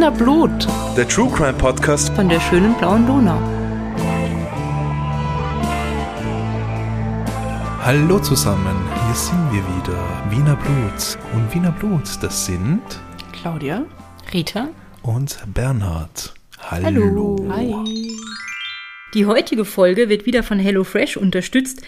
Wiener Blut Der True Crime Podcast. von der schönen blauen Donau. Hallo zusammen, hier sind wir wieder. Wiener Blut. Und Wiener Blut, das sind Claudia. Rita. und Bernhard. Hallo. Hi. Die heutige Folge wird wieder von HelloFresh unterstützt.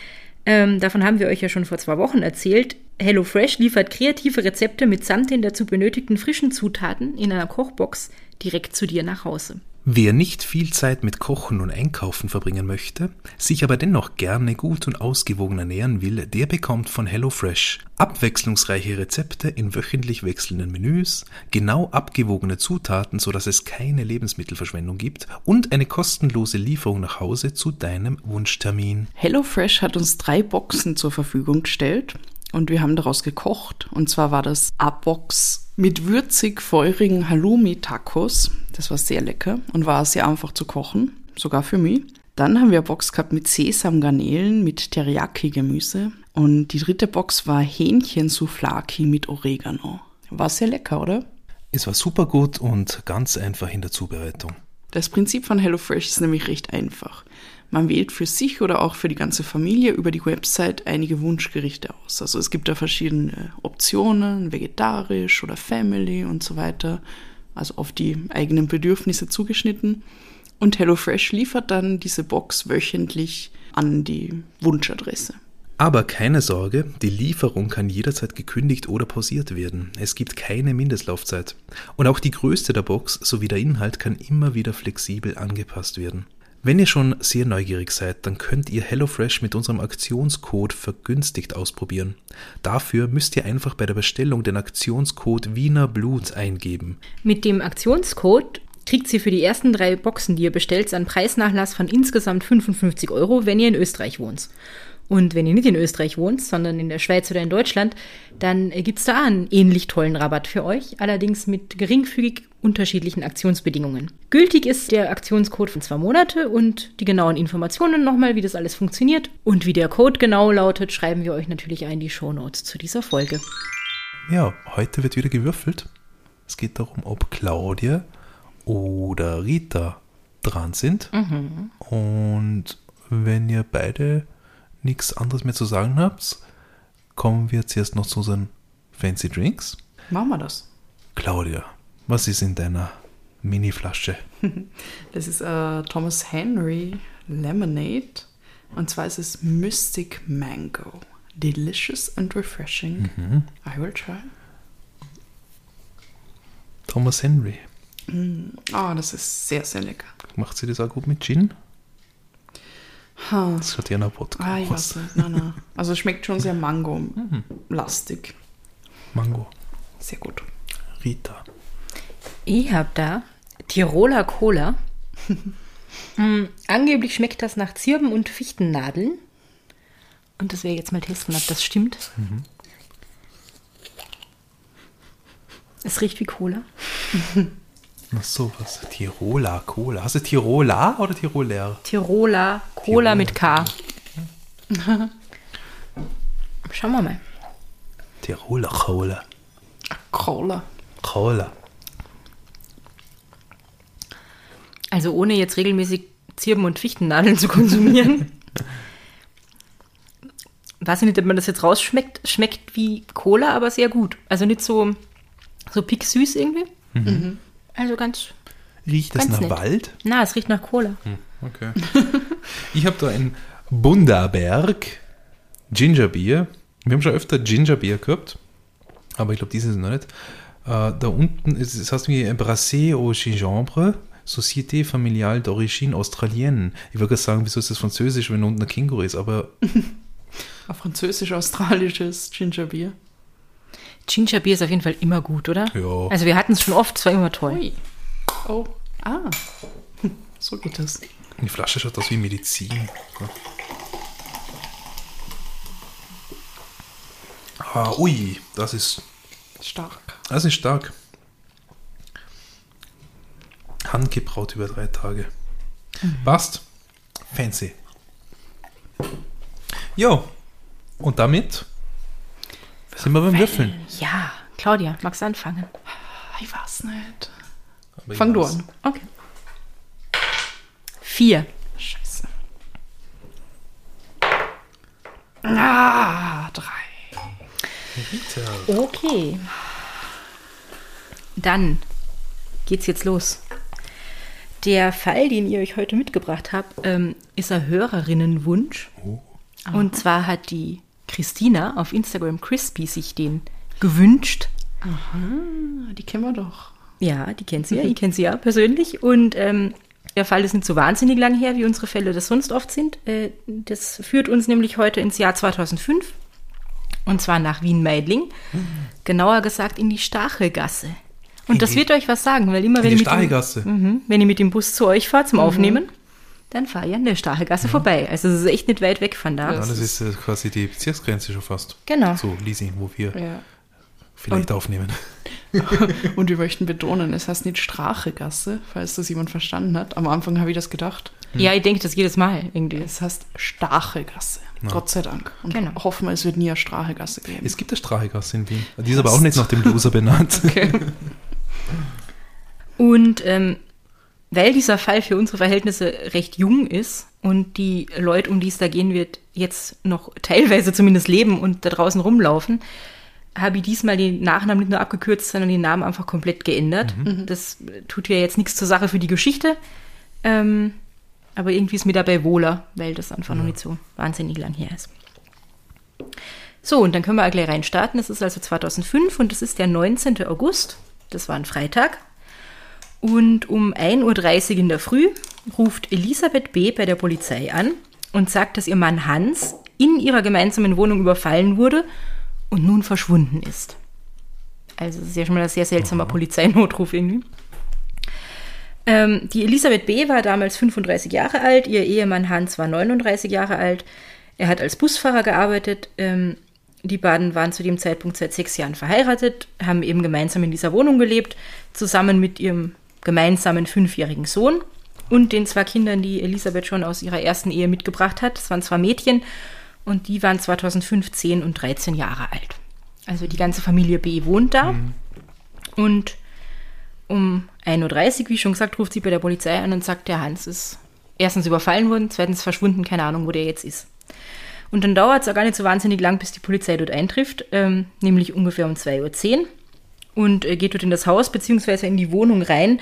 Ähm, davon haben wir euch ja schon vor zwei Wochen erzählt. HelloFresh liefert kreative Rezepte mitsamt den dazu benötigten frischen Zutaten in einer Kochbox direkt zu dir nach Hause. Wer nicht viel Zeit mit Kochen und Einkaufen verbringen möchte, sich aber dennoch gerne gut und ausgewogen ernähren will, der bekommt von HelloFresh abwechslungsreiche Rezepte in wöchentlich wechselnden Menüs, genau abgewogene Zutaten, sodass es keine Lebensmittelverschwendung gibt und eine kostenlose Lieferung nach Hause zu deinem Wunschtermin. HelloFresh hat uns drei Boxen zur Verfügung gestellt und wir haben daraus gekocht. Und zwar war das A-Box mit würzig feurigen Halloumi-Tacos. Das war sehr lecker und war sehr einfach zu kochen, sogar für mich. Dann haben wir eine Box gehabt mit Sesamgarnelen mit Teriyaki-Gemüse. Und die dritte Box war Hähnchen-Souflaki mit Oregano. War sehr lecker, oder? Es war super gut und ganz einfach in der Zubereitung. Das Prinzip von HelloFresh ist nämlich recht einfach. Man wählt für sich oder auch für die ganze Familie über die Website einige Wunschgerichte aus. Also es gibt da verschiedene Optionen, vegetarisch oder Family und so weiter, also auf die eigenen Bedürfnisse zugeschnitten. Und HelloFresh liefert dann diese Box wöchentlich an die Wunschadresse. Aber keine Sorge, die Lieferung kann jederzeit gekündigt oder pausiert werden. Es gibt keine Mindestlaufzeit. Und auch die Größe der Box sowie der Inhalt kann immer wieder flexibel angepasst werden. Wenn ihr schon sehr neugierig seid, dann könnt ihr HelloFresh mit unserem Aktionscode vergünstigt ausprobieren. Dafür müsst ihr einfach bei der Bestellung den Aktionscode Wiener eingeben. Mit dem Aktionscode kriegt ihr für die ersten drei Boxen, die ihr bestellt, einen Preisnachlass von insgesamt 55 Euro, wenn ihr in Österreich wohnt. Und wenn ihr nicht in Österreich wohnt, sondern in der Schweiz oder in Deutschland, dann gibt es da einen ähnlich tollen Rabatt für euch, allerdings mit geringfügig unterschiedlichen Aktionsbedingungen. Gültig ist der Aktionscode von zwei Monate und die genauen Informationen nochmal, wie das alles funktioniert und wie der Code genau lautet, schreiben wir euch natürlich ein die Shownotes zu dieser Folge. Ja, heute wird wieder gewürfelt. Es geht darum, ob Claudia oder Rita dran sind. Und wenn ihr beide nichts anderes mehr zu sagen habt, kommen wir jetzt erst noch zu unseren Fancy Drinks. Machen wir das. Claudia, was ist in deiner Mini-Flasche? Das ist äh, Thomas Henry Lemonade. Und zwar ist es Mystic Mango. Delicious and refreshing. I will try. Thomas Henry. Oh, das ist sehr, sehr lecker. Macht sie das auch gut mit Gin? Ha. Das hat ja nach Wodka Ah, ich weiß nicht. Nein, nein. Also es schmeckt schon sehr Mango-lastig. Mango. Sehr gut. Rita. Ich hab da Tiroler Cola. mm, angeblich schmeckt das nach Zirben und Fichtennadeln. Und das werde ich jetzt mal testen, ob das stimmt. Es riecht wie Cola. Ach so, was? Tiroler Cola. Hast du Tiroler oder Tiroler? Tiroler Cola mit K. Schauen wir mal. Tiroler Cola. Cola. Cola. Also ohne jetzt regelmäßig Zirben und Fichtennadeln zu konsumieren. Weiß ich nicht, ob man das jetzt rausschmeckt. Schmeckt wie Cola, aber sehr gut. Also nicht so, so picksüß irgendwie. Also ganz. Riecht das Ganz nach nett. Wald? Na, es riecht nach Cola. Okay. ich habe da ein Bundaberg Gingerbier. Wir haben schon öfter Gingerbier gehabt, aber ich glaube, dieses ist noch nicht. Äh, da unten ist es heißt wie Brassé au Gingembre, Société Familiale d'Origine Australienne. Ich würde gerade sagen, wieso ist das Französisch, wenn unten ein Känguru ist, aber Ein französisch-australisches Gingerbier. Gingerbier ist auf jeden Fall immer gut, oder? Ja. Also wir hatten es schon oft, es war immer toll. Ui. Oh. Ah. So geht das. die Flasche schaut aus wie Medizin. Ja. Ah, ui, das ist Stark. Das ist stark. Handgebraut über drei Tage. Passt. Fancy. Jo. Und damit sind wir beim Würfeln. Ja, Claudia, magst du anfangen? Ich weiß nicht. Aber ich Fang du an. Okay. Vier. Scheiße. Ah, drei. Rita. Okay. Dann geht's jetzt los. Der Fall, den ihr euch heute mitgebracht habt, ähm, ist ein Hörerinnenwunsch. Oh. Und zwar hat die Christina auf Instagram Crispy sich den gewünscht. Ah, die kennen wir doch. Ja, die kennt sie ja, ich kenne sie ja persönlich. Und ähm, der Fall ist nicht so wahnsinnig lang her, wie unsere Fälle das sonst oft sind. Äh, das führt uns nämlich heute ins Jahr 2005. Und zwar nach Wien-Meidling. Genauer gesagt in die Stachelgasse. Und In das die- wird euch was sagen, weil immer wenn, die ihr mit dem, Stachelgasse. mhm, wenn ihr mit dem Bus zu euch fahrt zum Aufnehmen, dann fahrt ihr an der Stachelgasse vorbei. Also es ist echt nicht weit weg von da. Ja, das ist äh, quasi die Bezirksgrenze schon fast. Genau. So, Lisi, wo wir Ja. vielleicht aufnehmen. Und wir möchten betonen, es heißt nicht Strachegasse, falls das jemand verstanden hat. Am Anfang habe ich das gedacht. Ja, ich denke das jedes Mal irgendwie. Es heißt Stachegasse. Gott sei Dank. Und Genau. hoffen wir, es wird nie eine Strachegasse geben. Es gibt eine Stachelgasse in Wien. Die ist aber auch nicht nach dem Loser benannt. Okay. Und ähm, weil dieser Fall für unsere Verhältnisse recht jung ist und die Leute, um die es da gehen wird, jetzt noch teilweise zumindest leben und da draußen rumlaufen, habe ich diesmal den Nachnamen nicht nur abgekürzt, sondern den Namen einfach komplett geändert. Das tut ja jetzt nichts zur Sache für die Geschichte. Ähm, aber irgendwie ist mir dabei wohler, weil das einfach noch nicht so wahnsinnig lang her ist. So, und dann können wir auch gleich reinstarten. Es ist also 2005 und es ist der 19. August. Das war ein Freitag. Und um 1.30 Uhr in der Früh ruft Elisabeth B. bei der Polizei an und sagt, dass ihr Mann Hans in ihrer gemeinsamen Wohnung überfallen wurde und nun verschwunden ist. Also das ist ja schon mal ein sehr seltsamer Polizeinotruf irgendwie. Ähm, die Elisabeth B. war damals 35 Jahre alt, ihr Ehemann Hans war 39 Jahre alt. Er hat als Busfahrer gearbeitet. Ähm, die beiden waren zu dem Zeitpunkt seit sechs Jahren verheiratet, haben eben gemeinsam in dieser Wohnung gelebt, zusammen mit ihrem gemeinsamen fünfjährigen Sohn und den zwei Kindern, die Elisabeth schon aus ihrer ersten Ehe mitgebracht hat. Das waren zwei Mädchen und die waren 2015 und 13 Jahre alt. Also die ganze Familie B wohnt da. Und um 1.30 Uhr, wie schon gesagt, ruft sie bei der Polizei an und sagt, der Hans ist erstens überfallen worden, zweitens verschwunden, keine Ahnung, wo der jetzt ist. Und dann dauert es auch gar nicht so wahnsinnig lang, bis die Polizei dort eintrifft, ähm, nämlich ungefähr um 2.10 Uhr und äh, geht dort in das Haus beziehungsweise in die Wohnung rein.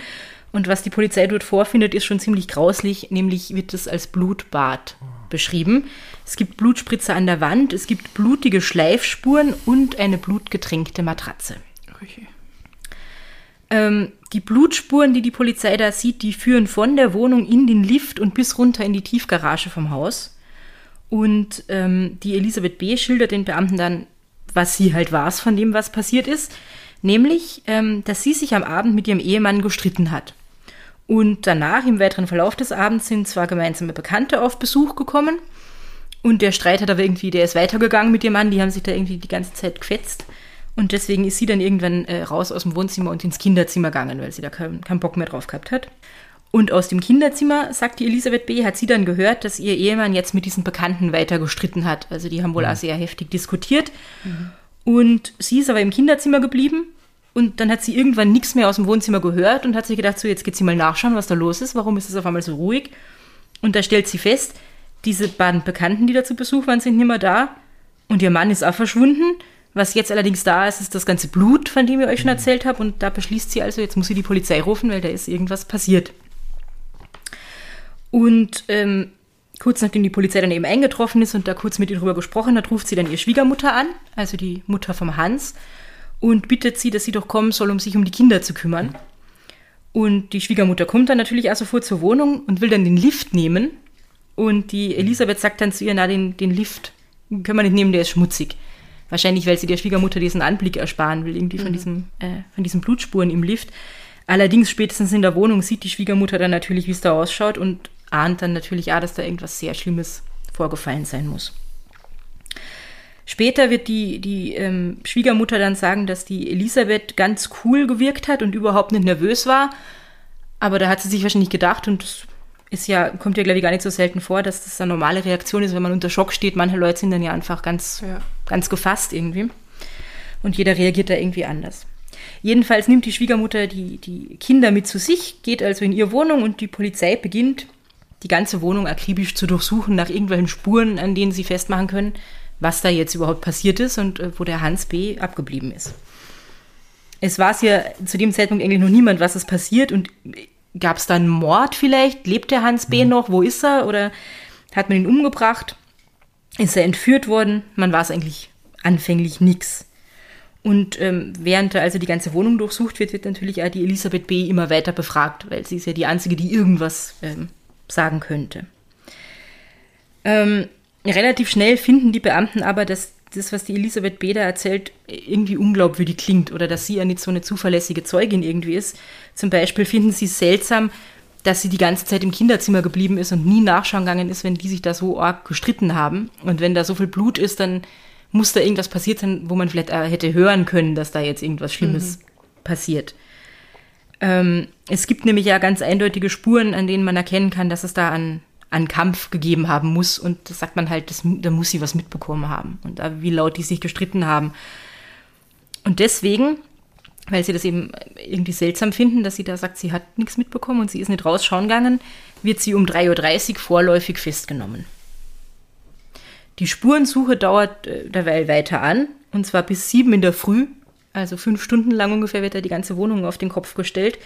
Und was die Polizei dort vorfindet, ist schon ziemlich grauslich, nämlich wird es als Blutbad beschrieben. Es gibt Blutspritzer an der Wand, es gibt blutige Schleifspuren und eine blutgetränkte Matratze. Ähm, die Blutspuren, die die Polizei da sieht, die führen von der Wohnung in den Lift und bis runter in die Tiefgarage vom Haus. Und ähm, die Elisabeth B. schildert den Beamten dann, was sie halt war von dem, was passiert ist. Nämlich, ähm, dass sie sich am Abend mit ihrem Ehemann gestritten hat. Und danach, im weiteren Verlauf des Abends, sind zwar gemeinsame Bekannte auf Besuch gekommen. Und der Streit hat aber irgendwie, der ist weitergegangen mit ihrem Mann. Die haben sich da irgendwie die ganze Zeit gefetzt. Und deswegen ist sie dann irgendwann äh, raus aus dem Wohnzimmer und ins Kinderzimmer gegangen, weil sie da keinen keinen Bock mehr drauf gehabt hat. Und aus dem Kinderzimmer, sagt die Elisabeth B., hat sie dann gehört, dass ihr Ehemann jetzt mit diesen Bekannten weiter gestritten hat. Also die haben wohl auch sehr heftig diskutiert. Und sie ist aber im Kinderzimmer geblieben. Und dann hat sie irgendwann nichts mehr aus dem Wohnzimmer gehört und hat sich gedacht, so jetzt geht sie mal nachschauen, was da los ist. Warum ist es auf einmal so ruhig? Und da stellt sie fest, diese beiden Bekannten, die da zu Besuch waren, sind nicht mehr da. Und ihr Mann ist auch verschwunden. Was jetzt allerdings da ist, ist das ganze Blut, von dem ich euch schon erzählt habe. Und da beschließt sie also, jetzt muss sie die Polizei rufen, weil da ist irgendwas passiert. Und ähm, kurz nachdem die Polizei dann eben eingetroffen ist und da kurz mit ihr drüber gesprochen hat, ruft sie dann ihre Schwiegermutter an, also die Mutter vom Hans, und bittet sie, dass sie doch kommen soll, um sich um die Kinder zu kümmern. Und die Schwiegermutter kommt dann natürlich auch sofort zur Wohnung und will dann den Lift nehmen. Und die Elisabeth sagt dann zu ihr, na, den, den Lift können wir nicht nehmen, der ist schmutzig. Wahrscheinlich, weil sie der Schwiegermutter diesen Anblick ersparen will, irgendwie von, diesem, äh, von diesen Blutspuren im Lift. Allerdings spätestens in der Wohnung sieht die Schwiegermutter dann natürlich, wie es da ausschaut und ahnt dann natürlich auch, dass da irgendwas sehr Schlimmes vorgefallen sein muss. Später wird die, die ähm, Schwiegermutter dann sagen, dass die Elisabeth ganz cool gewirkt hat und überhaupt nicht nervös war. Aber da hat sie sich wahrscheinlich gedacht, und das ist ja, kommt ja, glaube ich, gar nicht so selten vor, dass das eine normale Reaktion ist, wenn man unter Schock steht. Manche Leute sind dann ja einfach ganz, Ja. ganz gefasst irgendwie. Und jeder reagiert da irgendwie anders. Jedenfalls nimmt die Schwiegermutter die, die Kinder mit zu sich, geht also in ihre Wohnung und die Polizei beginnt, die ganze Wohnung akribisch zu durchsuchen nach irgendwelchen Spuren, an denen sie festmachen können, was da jetzt überhaupt passiert ist und äh, wo der Hans B. abgeblieben ist. Es war es ja zu dem Zeitpunkt eigentlich noch niemand, was ist passiert und gab es da einen Mord vielleicht? Lebt der Hans B. Mhm. noch? Wo ist er? Oder hat man ihn umgebracht? Ist er entführt worden? Man war es eigentlich anfänglich nichts. Und ähm, während also die ganze Wohnung durchsucht wird, wird natürlich auch die Elisabeth B. immer weiter befragt, weil sie ist ja die Einzige, die irgendwas ähm, sagen könnte. Ähm, relativ schnell finden die Beamten aber, dass das, was die Elisabeth B. da erzählt, irgendwie unglaubwürdig klingt oder dass sie ja nicht so eine zuverlässige Zeugin irgendwie ist. Zum Beispiel finden sie es seltsam, dass sie die ganze Zeit im Kinderzimmer geblieben ist und nie nachschauen gegangen ist, wenn die sich da so arg gestritten haben. Und wenn da so viel Blut ist, dann muss da irgendwas passiert sein, wo man vielleicht äh, hätte hören können, dass da jetzt irgendwas Schlimmes mhm. passiert. Ähm, es gibt nämlich ja ganz eindeutige Spuren, an denen man erkennen kann, dass es da an, an Kampf gegeben haben muss. Und das sagt man halt, das, da muss sie was mitbekommen haben. Und da, wie laut die sich gestritten haben. Und deswegen, weil sie das eben irgendwie seltsam finden, dass sie da sagt, sie hat nichts mitbekommen und sie ist nicht rausschauen gegangen, wird sie um 3.30 Uhr vorläufig festgenommen. Die Spurensuche dauert äh, derweil weiter an, und zwar bis sieben in der Früh, also fünf Stunden lang ungefähr wird da die ganze Wohnung auf den Kopf gestellt.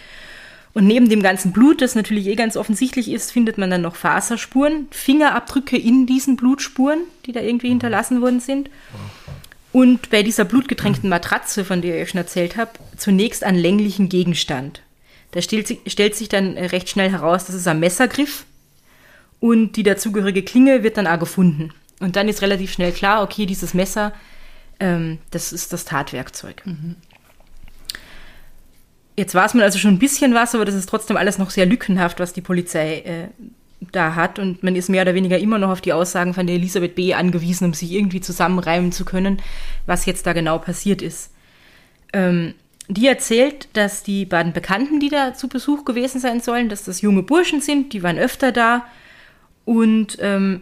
Und neben dem ganzen Blut, das natürlich eh ganz offensichtlich ist, findet man dann noch Faserspuren, Fingerabdrücke in diesen Blutspuren, die da irgendwie hinterlassen worden sind. Und bei dieser blutgetränkten Matratze, von der ich schon erzählt habe, zunächst einen länglichen Gegenstand. Da stellt sich, stellt sich dann recht schnell heraus, das ist ein Messergriff und die dazugehörige Klinge wird dann auch gefunden. Und dann ist relativ schnell klar, okay, dieses Messer, ähm, das ist das Tatwerkzeug. Mhm. Jetzt weiß man also schon ein bisschen was, aber das ist trotzdem alles noch sehr lückenhaft, was die Polizei äh, da hat. Und man ist mehr oder weniger immer noch auf die Aussagen von der Elisabeth B. angewiesen, um sich irgendwie zusammenreimen zu können, was jetzt da genau passiert ist. Ähm, die erzählt, dass die beiden Bekannten, die da zu Besuch gewesen sein sollen, dass das junge Burschen sind, die waren öfter da. Und ähm,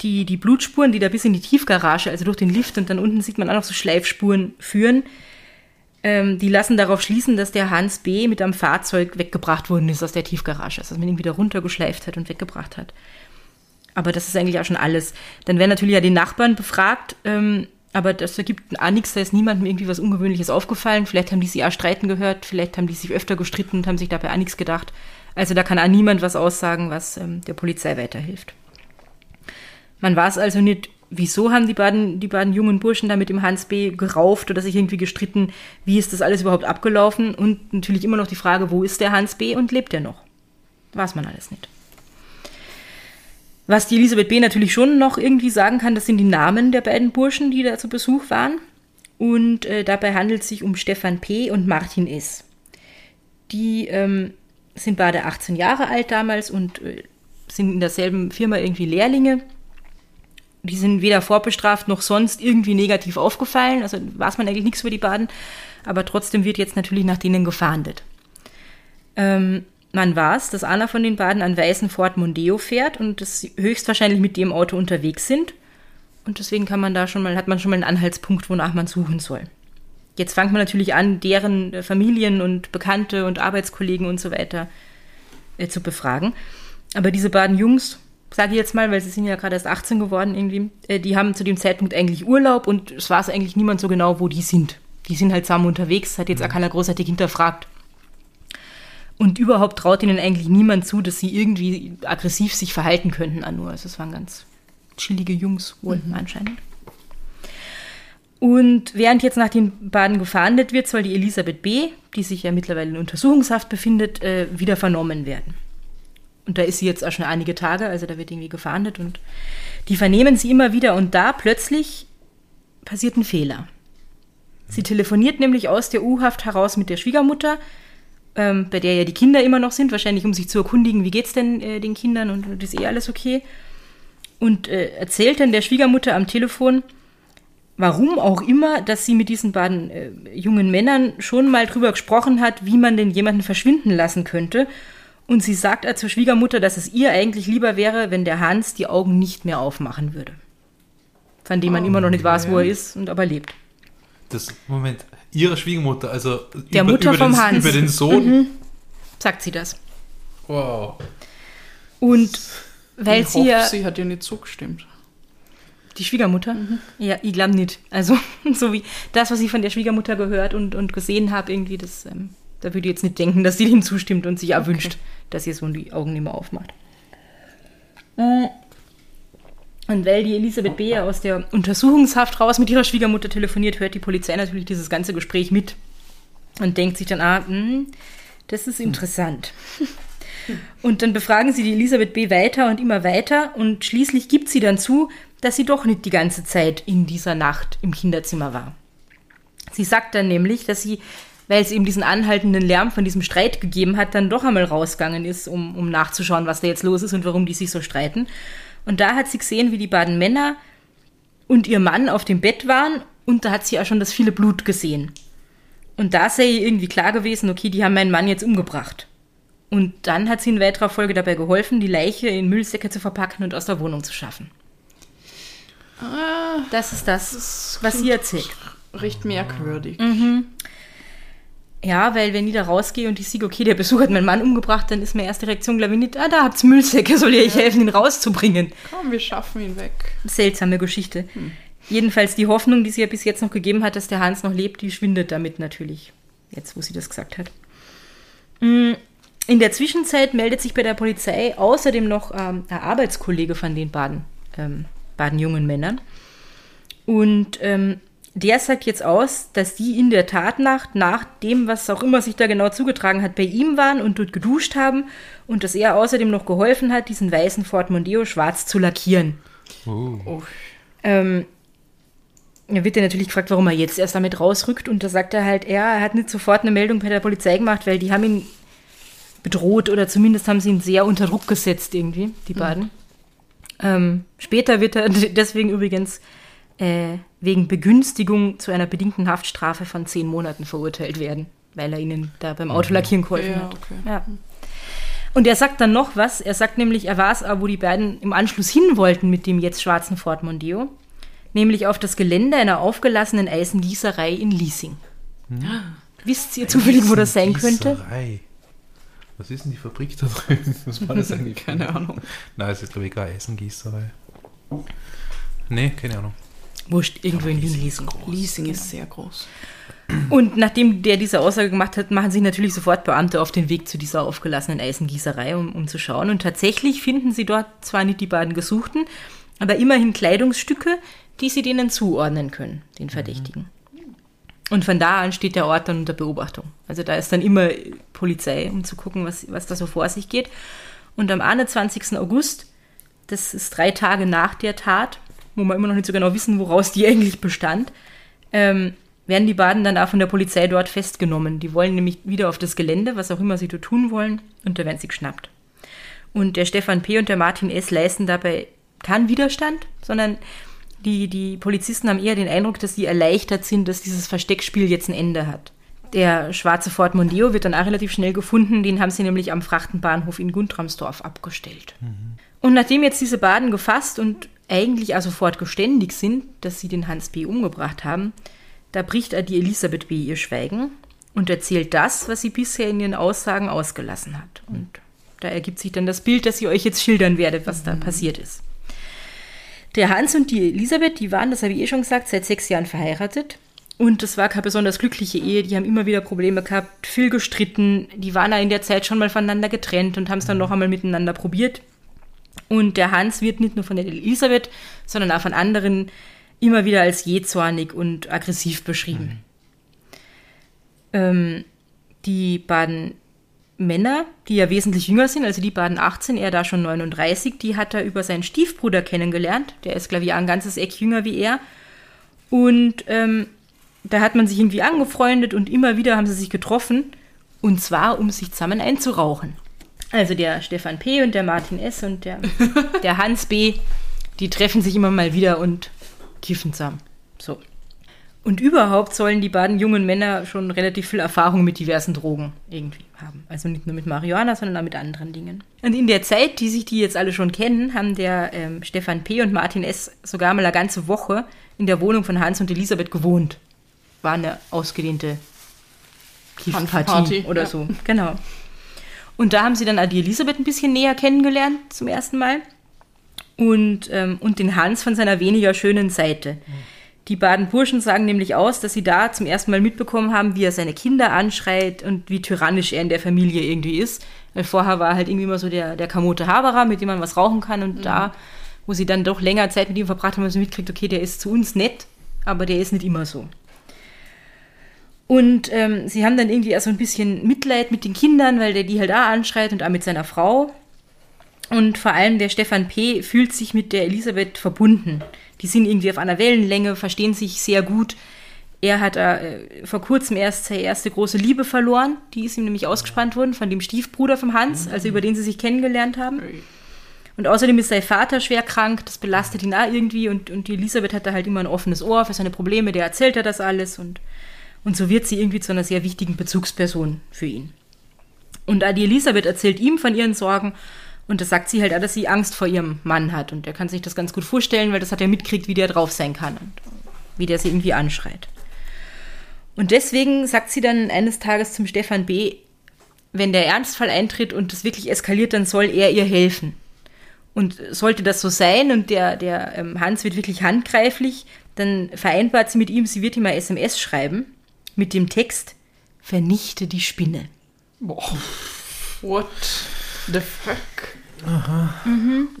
die, die Blutspuren, die da bis in die Tiefgarage, also durch den Lift und dann unten sieht man auch noch so Schleifspuren führen, ähm, die lassen darauf schließen, dass der Hans B. mit einem Fahrzeug weggebracht worden ist aus der Tiefgarage, also dass man ihn wieder runtergeschleift hat und weggebracht hat. Aber das ist eigentlich auch schon alles. Dann werden natürlich ja die Nachbarn befragt, ähm, aber das ergibt auch nichts, da ist niemandem irgendwie was Ungewöhnliches aufgefallen. Vielleicht haben die sich auch streiten gehört, vielleicht haben die sich öfter gestritten und haben sich dabei auch nichts gedacht. Also da kann auch niemand was aussagen, was ähm, der Polizei weiterhilft. Man weiß also nicht, wieso haben die beiden, die beiden jungen Burschen da mit dem Hans B. gerauft oder sich irgendwie gestritten, wie ist das alles überhaupt abgelaufen und natürlich immer noch die Frage, wo ist der Hans B. und lebt er noch? Weiß man alles nicht. Was die Elisabeth B. natürlich schon noch irgendwie sagen kann, das sind die Namen der beiden Burschen, die da zu Besuch waren. Und äh, dabei handelt es sich um Stefan P. und Martin S. Die ähm, sind beide 18 Jahre alt damals und äh, sind in derselben Firma irgendwie Lehrlinge die sind weder vorbestraft noch sonst irgendwie negativ aufgefallen. Also weiß man eigentlich nichts über die Baden. Aber trotzdem wird jetzt natürlich nach denen gefahndet. Ähm, man weiß, dass einer von den beiden einen weißen Ford Mondeo fährt und das höchstwahrscheinlich mit dem Auto unterwegs sind. Und deswegen kann man da schon mal, hat man schon mal einen Anhaltspunkt, wonach man suchen soll. Jetzt fängt man natürlich an, deren Familien und Bekannte und Arbeitskollegen und so weiter äh, zu befragen. Aber diese beiden Jungs sage ich jetzt mal, weil sie sind ja gerade erst 18 geworden irgendwie, äh, die haben zu dem Zeitpunkt eigentlich Urlaub und es weiß eigentlich niemand so genau, wo die sind. Die sind halt zusammen unterwegs, hat jetzt auch keiner großartig hinterfragt. Und überhaupt traut ihnen eigentlich niemand zu, dass sie irgendwie aggressiv sich verhalten könnten an nur. Also es waren ganz chillige Jungs wohl mhm. anscheinend. Und während jetzt nach den beiden gefahndet wird, soll die Elisabeth B., die sich ja mittlerweile in Untersuchungshaft befindet, äh, wieder vernommen werden. Und da ist sie jetzt auch schon einige Tage, also da wird irgendwie gefahndet und die vernehmen sie immer wieder und da plötzlich passiert ein Fehler. Sie telefoniert nämlich aus der U-Haft heraus mit der Schwiegermutter, ähm, bei der ja die Kinder immer noch sind, wahrscheinlich um sich zu erkundigen, wie geht's denn äh, den Kindern und ist eh alles okay. Und äh, erzählt dann der Schwiegermutter am Telefon, warum auch immer, dass sie mit diesen beiden äh, jungen Männern schon mal drüber gesprochen hat, wie man denn jemanden verschwinden lassen könnte und sie sagt zur Schwiegermutter, dass es ihr eigentlich lieber wäre, wenn der Hans die Augen nicht mehr aufmachen würde. Von dem man oh, immer noch nicht weiß, wo er ist und aber lebt. Das, Moment, ihrer Schwiegermutter, also Der über, Mutter über, vom den, Hans. über den Sohn. Sagt sie das. Wow. Und weil ich sie hoffe, ja. sie hat ihr nicht zugestimmt. Die Schwiegermutter? Ja, ich glaube nicht. Also, so wie das, was ich von der Schwiegermutter gehört und, und gesehen habe, irgendwie, das, ähm, da würde ich jetzt nicht denken, dass sie dem zustimmt und sich erwünscht, dass ihr Sohn die Augen nicht mehr aufmacht. Mm. Und weil die Elisabeth B. ja aus der Untersuchungshaft raus mit ihrer Schwiegermutter telefoniert, hört die Polizei natürlich dieses ganze Gespräch mit und denkt sich dann, ah, hm, das ist interessant. Und dann befragen sie die Elisabeth B. weiter und immer weiter und schließlich gibt sie dann zu, dass sie doch nicht die ganze Zeit in dieser Nacht im Kinderzimmer war. Sie sagt dann nämlich, dass sie, weil es eben diesen anhaltenden Lärm von diesem Streit gegeben hat, dann doch einmal rausgegangen ist, um, um nachzuschauen, was da jetzt los ist und warum die sich so streiten. Und da hat sie gesehen, wie die beiden Männer und ihr Mann auf dem Bett waren und da hat sie auch schon das viele Blut gesehen. Und da sei ihr irgendwie klar gewesen, okay, die haben meinen Mann jetzt umgebracht. Und dann hat sie in weiterer Folge dabei geholfen, die Leiche in Müllsäcke zu verpacken und aus der Wohnung zu schaffen. Ah, Das ist das, was sie erzählt. recht merkwürdig. Ja, weil wenn ich da rausgehe und ich sehe, okay, der Besuch hat meinen Mann umgebracht, dann ist meine erste Reaktion, glaube ich, nicht, ah, da habt's Müllsäcke, soll ihr euch helfen, ihn rauszubringen. Komm, wir schaffen ihn weg. Seltsame Geschichte. Jedenfalls die Hoffnung, die sie ja bis jetzt noch gegeben hat, dass der Hans noch lebt, die schwindet damit natürlich. Jetzt, wo sie das gesagt hat. Mm, In der Zwischenzeit meldet sich bei der Polizei außerdem noch ähm, ein Arbeitskollege von den beiden, ähm, beiden jungen Männern. Und ähm, der sagt jetzt aus, dass die in der Tatnacht nach dem, was auch immer sich da genau zugetragen hat, bei ihm waren und dort geduscht haben und dass er außerdem noch geholfen hat, diesen weißen Ford Mondeo schwarz zu lackieren. Oh, Ähm, er wird ja natürlich gefragt, warum er jetzt erst damit rausrückt. Und da sagt er halt, ja, er hat nicht sofort eine Meldung bei der Polizei gemacht, weil die haben ihn bedroht oder zumindest haben sie ihn sehr unter Druck gesetzt irgendwie, die beiden. Ähm, später wird er deswegen übrigens äh, wegen Begünstigung zu einer bedingten Haftstrafe von zehn Monaten verurteilt werden, weil er ihnen da beim Autolackieren geholfen Ja, hat. okay. Ja. Und er sagt dann noch was. Er sagt nämlich, er war es, wo die beiden im Anschluss hin wollten mit dem jetzt schwarzen Ford Mondeo. Nämlich auf das Gelände einer aufgelassenen Eisengießerei in Liesing. Wisst ihr zufällig, wo das sein könnte? Was ist denn die Fabrik da drüben? Was war das eigentlich? Keine Ahnung. Nein, es ist glaube ich gar Eisengießerei. Nee, keine Ahnung. Wurscht, irgendwo in Liesing. Leasing ist sehr groß. Und nachdem der diese Aussage gemacht hat, machen sich natürlich sofort Beamte auf den Weg zu dieser aufgelassenen Eisengießerei, um, um zu schauen. Und tatsächlich finden sie dort zwar nicht die beiden Gesuchten, aber immerhin Kleidungsstücke, die sie denen zuordnen können, den Verdächtigen. Und von da an steht der Ort dann unter Beobachtung. Also da ist dann immer Polizei, um zu gucken, was, was da so vor sich geht. Und am 21. August, das ist drei Tage nach der Tat, wo wir immer noch nicht so genau wissen, woraus die eigentlich bestand, ähm, werden die beiden dann auch von der Polizei dort festgenommen. Die wollen nämlich wieder auf das Gelände, was auch immer sie dort tun wollen, und da werden sie geschnappt. Und der Stefan P. und der Martin S. leisten dabei keinen Widerstand, sondern die, die Polizisten haben eher den Eindruck, dass sie erleichtert sind, dass dieses Versteckspiel jetzt ein Ende hat. Der schwarze Ford Mondeo wird dann auch relativ schnell gefunden, den haben sie nämlich am Frachtenbahnhof in Guntramsdorf abgestellt. Und nachdem jetzt diese Baden gefasst und eigentlich auch sofort geständig sind, dass sie den Hans B. umgebracht haben, da bricht auch die Elisabeth B. ihr Schweigen und erzählt das, was sie bisher in ihren Aussagen ausgelassen hat. Und da ergibt sich dann das Bild, das ich euch jetzt schildern werde, was da passiert ist. Der Hans und die Elisabeth, die waren, das habe ich eh schon gesagt, seit sechs Jahren verheiratet. Und das war keine besonders glückliche Ehe. Die haben immer wieder Probleme gehabt, viel gestritten. Die waren auch in der Zeit schon mal voneinander getrennt und haben es dann noch einmal miteinander probiert. Und der Hans wird nicht nur von der Elisabeth, sondern auch von anderen immer wieder als jähzornig und aggressiv beschrieben. Ähm, die beiden Männer, die ja wesentlich jünger sind, also die beiden 18, er da schon 39, die hat er über seinen Stiefbruder kennengelernt. Der ist, glaube ich, ein ganzes Eck jünger wie er. Und ähm, da hat man sich irgendwie angefreundet und immer wieder haben sie sich getroffen. Und zwar, um sich zusammen einzurauchen. Also der Stefan P. und der Martin S. und der, der Hans B., die treffen sich immer mal wieder und kiffen zusammen. So. Und überhaupt sollen die beiden jungen Männer schon relativ viel Erfahrung mit diversen Drogen irgendwie haben. Also nicht nur mit Marihuana, sondern auch mit anderen Dingen. Und in der Zeit, die sich die jetzt alle schon kennen, haben der ähm, Stefan P. und Martin S. sogar mal eine ganze Woche in der Wohnung von Hans und Elisabeth gewohnt. war eine ausgedehnte Kiffparty oder ja. so. Genau. Und da haben sie dann die Elisabeth ein bisschen näher kennengelernt zum ersten Mal. Und, ähm, und den Hans von seiner weniger schönen Seite. Die beiden Burschen sagen nämlich aus, dass sie da zum ersten Mal mitbekommen haben, wie er seine Kinder anschreit und wie tyrannisch er in der Familie irgendwie ist. Weil vorher war er halt irgendwie immer so der, der Kamote Haberer, mit dem man was rauchen kann. Und da, wo sie dann doch länger Zeit mit ihm verbracht haben, haben sie mitkriegt, okay, der ist zu uns nett, aber der ist nicht immer so. Und ähm, sie haben dann irgendwie auch so ein bisschen Mitleid mit den Kindern, weil der die halt auch anschreit und auch mit seiner Frau. Und vor allem der Stefan P. fühlt sich mit der Elisabeth verbunden. Die sind irgendwie auf einer Wellenlänge, verstehen sich sehr gut. Er hat äh, vor kurzem erst seine erste große Liebe verloren. Die ist ihm nämlich ausgespannt worden von dem Stiefbruder vom Hans, also über den sie sich kennengelernt haben. Und außerdem ist sein Vater schwer krank, das belastet ihn auch irgendwie. Und, und die Elisabeth hat da halt immer ein offenes Ohr für seine Probleme, der erzählt er das alles. Und, und so wird sie irgendwie zu einer sehr wichtigen Bezugsperson für ihn. Und die Elisabeth erzählt ihm von ihren Sorgen. Und das sagt sie halt auch, dass sie Angst vor ihrem Mann hat. Und er kann sich das ganz gut vorstellen, weil das hat er mitkriegt, wie der drauf sein kann und wie der sie irgendwie anschreit. Und deswegen sagt sie dann eines Tages zum Stefan B., wenn der Ernstfall eintritt und das wirklich eskaliert, dann soll er ihr helfen. Und sollte das so sein und der, der ähm, Hans wird wirklich handgreiflich, dann vereinbart sie mit ihm, sie wird ihm mal SMS schreiben mit dem Text, vernichte die Spinne. Boah. What the fuck?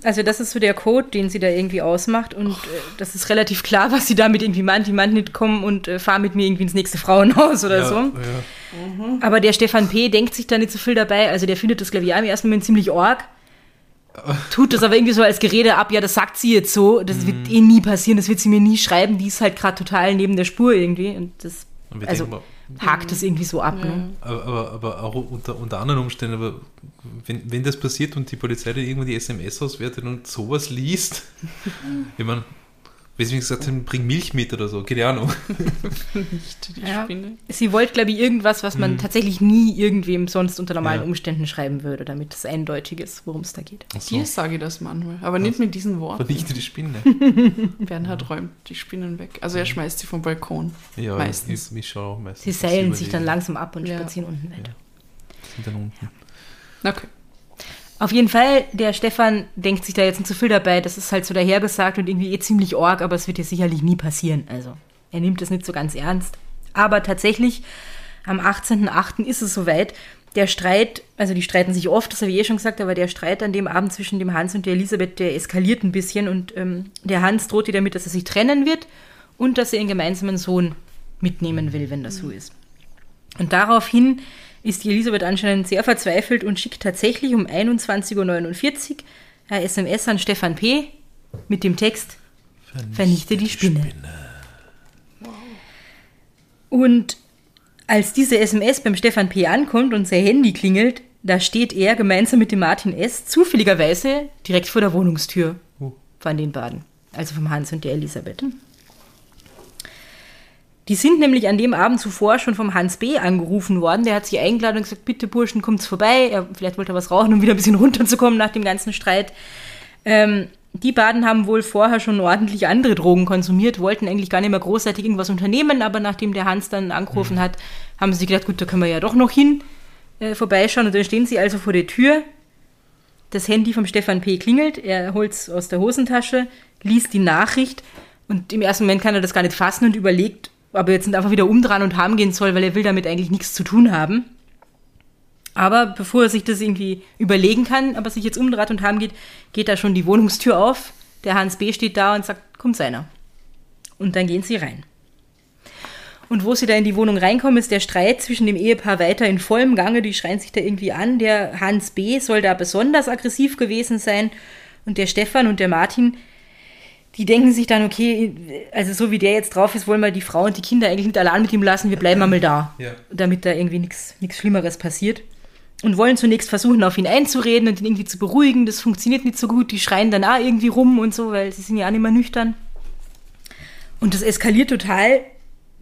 Also das ist so der Code, den sie da irgendwie ausmacht und äh, das ist relativ klar, was sie damit irgendwie meint. Die meint nicht, komm und äh, fahr mit mir irgendwie ins nächste Frauenhaus oder ja, so. Ja. Aber der Stefan P. denkt sich da nicht so viel dabei. Also der findet das, glaube ich, auch im ersten Moment ziemlich arg. Tut das aber irgendwie so als Gerede ab, ja, das sagt sie jetzt so, das wird eh nie passieren, das wird sie mir nie schreiben, die ist halt gerade total neben der Spur irgendwie. Und das, also denken hakt das irgendwie so ab. Ne? aber, aber, aber auch unter, unter anderen Umständen, aber wenn, wenn das passiert und die Polizei dann irgendwann die SMS auswertet und sowas liest, ich meine, weswegen gesagt haben, bring Milch mit oder so, keine Ahnung. Nicht die Ja. Spinne. Sie wollte, glaube ich, irgendwas, was man tatsächlich nie irgendwem sonst unter normalen Ja. Umständen schreiben würde, damit es eindeutig ist, worum es da geht. Ach so, Dir sage ich das manchmal, aber nicht mit diesen Worten. vernichte die Spinne. Bernhard räumt die Spinnen weg. Also er schmeißt sie vom Balkon. Ja, Meistens. Ich, ich auch meistens. Sie seilen sich dann langsam ab und Ja. spazieren unten weiter. Sind dann unten. Okay. Auf jeden Fall, der Stefan denkt sich da jetzt nicht zu viel dabei. Das ist halt so dahergesagt und irgendwie eh ziemlich org, aber es wird ja sicherlich nie passieren. Also, er nimmt es nicht so ganz ernst. Aber tatsächlich, am 18.08. ist es soweit. Der Streit, also die streiten sich oft, das habe ich eh schon gesagt, aber der Streit an dem Abend zwischen dem Hans und der Elisabeth, der eskaliert ein bisschen und ähm, der Hans droht ihr damit, dass er sich trennen wird und dass er ihren gemeinsamen Sohn mitnehmen will, wenn das so ist. Und daraufhin ist die Elisabeth anscheinend sehr verzweifelt und schickt tatsächlich um 21.49 Uhr eine SMS an Stefan P. mit dem Text Vernichte die Spinne. Und als diese SMS beim Stefan P. ankommt und sein Handy klingelt, da steht er gemeinsam mit dem Martin S. zufälligerweise direkt vor der Wohnungstür Oh. von den beiden. Also vom Hans und der Elisabeth. Die sind nämlich an dem Abend zuvor schon vom Hans B. angerufen worden. Der hat sie eingeladen und gesagt, bitte Burschen, kommt's vorbei. Er, vielleicht wollte er was rauchen, um wieder ein bisschen runterzukommen nach dem ganzen Streit. Ähm, die beiden haben wohl vorher schon ordentlich andere Drogen konsumiert, wollten eigentlich gar nicht mehr großartig irgendwas unternehmen, aber nachdem der Hans dann angerufen hat, haben sie gedacht, gut, da können wir ja doch noch hin äh, vorbeischauen. Und dann stehen sie also vor der Tür. Das Handy vom Stefan P. klingelt, er holt es aus der Hosentasche, liest die Nachricht und im ersten Moment kann er das gar nicht fassen und überlegt, ob er jetzt nicht einfach wieder umdran und haben gehen soll, weil er will damit eigentlich nichts zu tun haben. Aber bevor er sich das irgendwie überlegen kann, aber sich jetzt umdreht und haben geht, geht da schon die Wohnungstür auf. Der Hans B. steht da und sagt, kommt seiner. Und dann gehen sie rein. Und wo sie da in die Wohnung reinkommen, ist der Streit zwischen dem Ehepaar weiter in vollem Gange. Die schreien sich da irgendwie an. Der Hans B. soll da besonders aggressiv gewesen sein. Und der Stefan und der Martin, die denken sich dann, okay, also so wie der jetzt drauf ist, wollen wir die Frau und die Kinder eigentlich nicht allein mit ihm lassen. Wir bleiben einmal da, Ja. damit da irgendwie nichts Schlimmeres passiert. Und wollen zunächst versuchen, auf ihn einzureden und ihn irgendwie zu beruhigen. Das funktioniert nicht so gut. Die schreien dann auch irgendwie rum und so, weil sie sind ja auch nicht mehr nüchtern. Und das eskaliert total,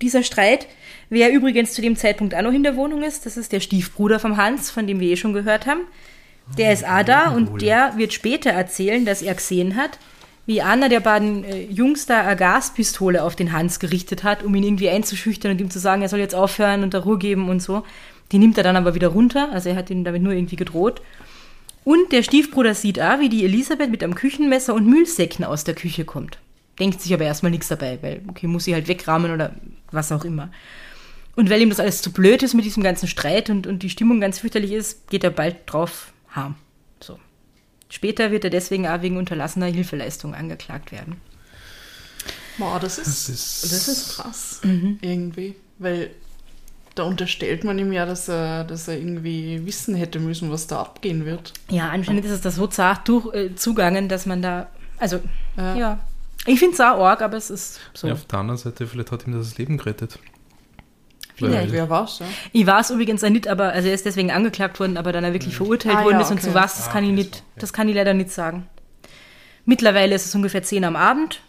dieser Streit. Wer übrigens zu dem Zeitpunkt auch noch in der Wohnung ist, das ist der Stiefbruder vom Hans, von dem wir eh schon gehört haben. Der ist auch da und der wird später erzählen, dass er gesehen hat, wie einer der beiden äh, Jungs da eine Gaspistole auf den Hans gerichtet hat, um ihn irgendwie einzuschüchtern und ihm zu sagen, er soll jetzt aufhören und da Ruhe geben und so. Die nimmt er dann aber wieder runter, also er hat ihn damit nur irgendwie gedroht. Und der Stiefbruder sieht auch, wie die Elisabeth mit einem Küchenmesser und Müllsäcken aus der Küche kommt. Denkt sich aber erstmal nichts dabei, weil, okay, muss sie halt wegrahmen oder was auch immer. Und weil ihm das alles zu blöd ist mit diesem ganzen Streit und, und die Stimmung ganz fürchterlich ist, geht er bald drauf harm. Später wird er deswegen auch wegen unterlassener Hilfeleistung angeklagt werden. Boah, das ist, Das ist- das ist krass. Mhm. Irgendwie. Weil da unterstellt man ihm ja, dass er, dass er irgendwie wissen hätte müssen, was da abgehen wird. Ja, anscheinend ist es da so zart durch, äh, zugangen, dass man da, also, Ja. ja. Ich finde es auch arg, aber es ist so. Ja, auf der anderen Seite, vielleicht hat ihm das das Leben gerettet. Vielleicht. Wer war's, ja? Ich war es übrigens auch nicht, aber also er ist deswegen angeklagt worden, aber dann er wirklich verurteilt Ah, worden ja, ist und okay. zu was, das Ah, kann ich okay, nicht, so, okay. das kann ich leider nicht sagen. Mittlerweile ist es ungefähr 10 am Abend.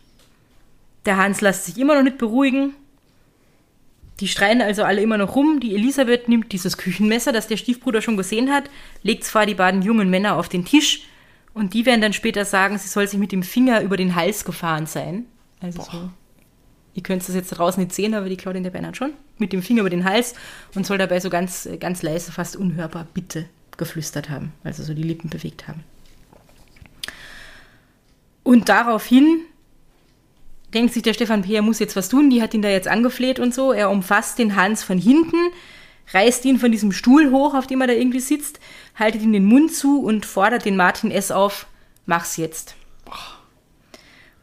Der Hans lässt sich immer noch nicht beruhigen. Die streiten also alle immer noch rum. Die Elisabeth nimmt dieses Küchenmesser, das der Stiefbruder schon gesehen hat, legt es vor die beiden jungen Männer auf den Tisch und die werden dann später sagen, sie soll sich mit dem Finger über den Hals gefahren sein. Also so. Ihr könnt es jetzt draußen nicht sehen, aber die Claudine der Bernhard schon. Mit dem Finger über den Hals und soll dabei so ganz, ganz leise, fast unhörbar Bitte geflüstert haben. Also so die Lippen bewegt haben. Und daraufhin denkt sich der Stefan P., er muss jetzt was tun. Die hat ihn da jetzt angefleht und so. Er umfasst den Hans von hinten, reißt ihn von diesem Stuhl hoch, auf dem er da irgendwie sitzt, haltet ihm den Mund zu und fordert den Martin S. auf, mach's jetzt.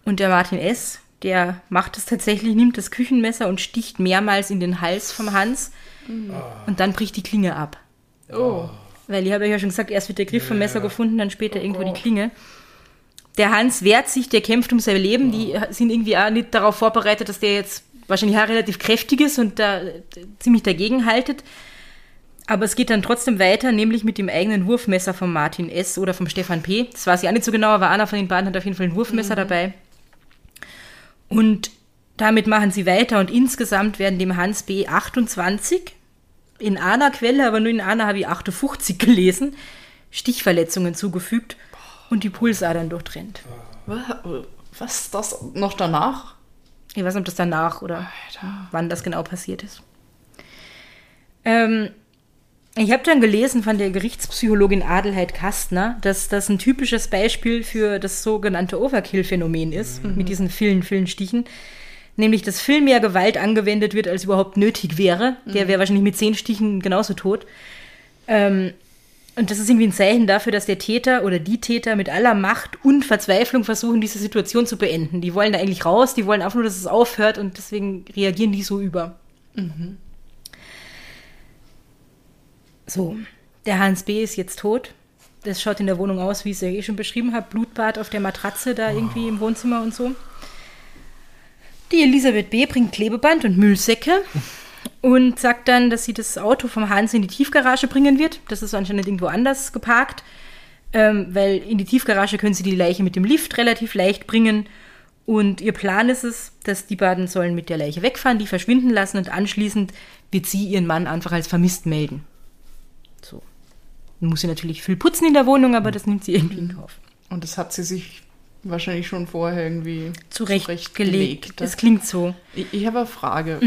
Und der Martin S., der macht es tatsächlich, nimmt das Küchenmesser und sticht mehrmals in den Hals vom Hans. Und dann bricht die Klinge ab. Oh. Weil ich habe ja schon gesagt, erst wird der Griff vom Messer gefunden, dann später irgendwo die Klinge. Der Hans wehrt sich, der kämpft um sein Leben. Die sind irgendwie auch nicht darauf vorbereitet, dass der jetzt wahrscheinlich auch relativ kräftig ist und da ziemlich dagegen haltet. Aber es geht dann trotzdem weiter, nämlich mit dem eigenen Wurfmesser von Martin S. oder vom Stefan P. Das weiß ich auch nicht so genau, aber einer von den beiden hat auf jeden Fall ein Wurfmesser dabei. Und damit machen sie weiter und insgesamt werden dem Hans B. 28, in einer Quelle, aber nur in einer habe ich 58 gelesen, Stichverletzungen zugefügt und die Pulsadern durchtrennt. Wa- Was ist das noch danach? Ich weiß nicht, ob das danach oder wann das genau passiert ist. Ähm, ich habe dann gelesen von der Gerichtspsychologin Adelheid Kastner, dass das ein typisches Beispiel für das sogenannte Overkill-Phänomen ist, mit diesen vielen, vielen Stichen. Nämlich, dass viel mehr Gewalt angewendet wird, als überhaupt nötig wäre. Der wäre wahrscheinlich mit zehn Stichen genauso tot. Ähm, und das ist irgendwie ein Zeichen dafür, dass der Täter oder die Täter mit aller Macht und Verzweiflung versuchen, diese Situation zu beenden. Die wollen da eigentlich raus, die wollen einfach nur, dass es aufhört und deswegen reagieren die so über. So, der Hans B. ist jetzt tot. Das schaut in der Wohnung aus, wie ich es ja eh schon beschrieben habe. Blutbad auf der Matratze da irgendwie im Wohnzimmer und so. Die Elisabeth B. bringt Klebeband und Müllsäcke und sagt dann, dass sie das Auto vom Hans in die Tiefgarage bringen wird. Das ist anscheinend irgendwo anders geparkt, ähm, weil in die Tiefgarage können sie die Leiche mit dem Lift relativ leicht bringen. Und ihr Plan ist es, dass die beiden sollen mit der Leiche wegfahren, die verschwinden lassen und anschließend wird sie ihren Mann einfach als vermisst melden. So. Dann muss sie natürlich viel putzen in der Wohnung, aber das nimmt sie irgendwie in Kauf. Und das hat sie sich wahrscheinlich schon vorher irgendwie Zurechtgelegt. Das klingt so. Ich, ich habe eine Frage.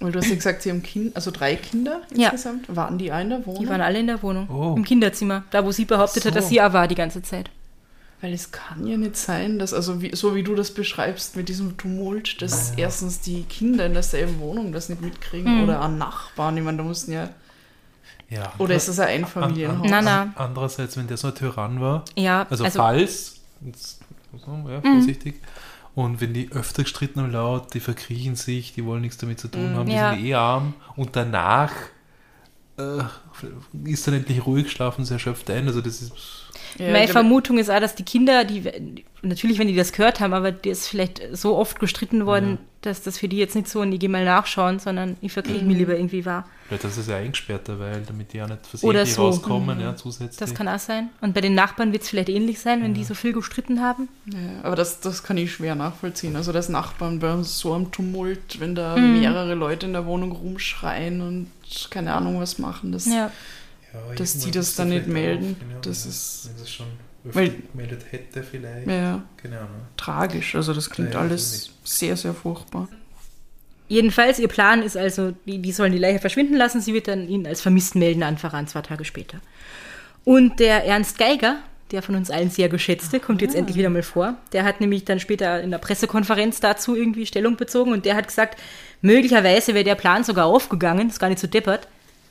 Weil du hast ja gesagt, sie haben kind, also drei Kinder Ja. insgesamt. Waren die auch in der Wohnung? Die waren alle in der Wohnung. Oh. Im Kinderzimmer. Da, wo sie behauptet hat, So. dass sie auch war die ganze Zeit. Weil es kann ja nicht sein, dass, also wie, so wie du das beschreibst mit diesem Tumult, dass erstens die Kinder in derselben Wohnung das nicht mitkriegen Mhm. oder an Nachbarn. Ich meine, da mussten ja. Ja. Oder ist das ein Einfamilienhaus? Na, na. Andererseits, wenn der so ein Tyrann war, Ja, also, also, falls, jetzt, ja, vorsichtig, und wenn die öfter gestritten haben laut, die verkriechen sich, die wollen nichts damit zu tun haben, die Ja. sind eh arm und danach äh, ist dann endlich ruhig, schlafen sie erschöpft ein, also das ist, Ja, meine Vermutung ist auch, dass die Kinder, die natürlich, wenn die das gehört haben, aber die ist vielleicht so oft gestritten worden, dass das für die jetzt nicht so ein, ich gehe mal nachschauen, sondern ich verkriege mich lieber irgendwie war. vielleicht ist es ja eingesperrter, weil damit die ja nicht versehentlich so. rauskommen, ja, zusätzlich. Das kann auch sein. Und bei den Nachbarn wird es vielleicht ähnlich sein, wenn die so viel gestritten haben. Ja, aber das, das kann ich schwer nachvollziehen. Also das Nachbarn bei so einem Tumult, wenn da Mhm. mehrere Leute in der Wohnung rumschreien und keine Ahnung was machen, das, Ja. Ja, dass die das dann da nicht melden, auf, genau, das ja, ist- wenn das schon Weil- gemeldet hätte vielleicht. Ja, Keine Ahnung. tragisch. Also das klingt Ja, also alles sehr, sehr furchtbar. Jedenfalls, ihr Plan ist also, die, die sollen die Leiche verschwinden lassen. Sie wird dann ihn als vermisst melden, einfach an zwei Tage später. Und der Ernst Geiger, der von uns allen sehr geschätzte, kommt jetzt endlich wieder mal vor. Der hat nämlich dann später in der Pressekonferenz dazu irgendwie Stellung bezogen und der hat gesagt, möglicherweise wäre der Plan sogar aufgegangen, ist gar nicht so deppert,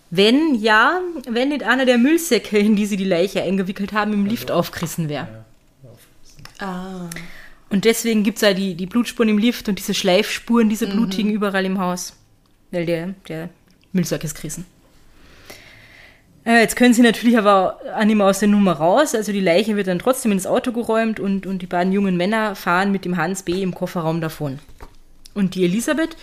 wenn ja, wenn nicht einer der Müllsäcke, in die sie die Leiche eingewickelt haben, im Lift aufgerissen wäre. Ah. Und deswegen gibt es ja die, die Blutspuren im Lift und diese Schleifspuren, diese blutigen überall im Haus. Weil der, der Müllsack ist gerissen. Äh, jetzt können sie natürlich aber an ihm aus der Nummer raus. Also die Leiche wird dann trotzdem ins Auto geräumt und, und die beiden jungen Männer fahren mit dem Hans B. im Kofferraum davon. Und die Elisabeth,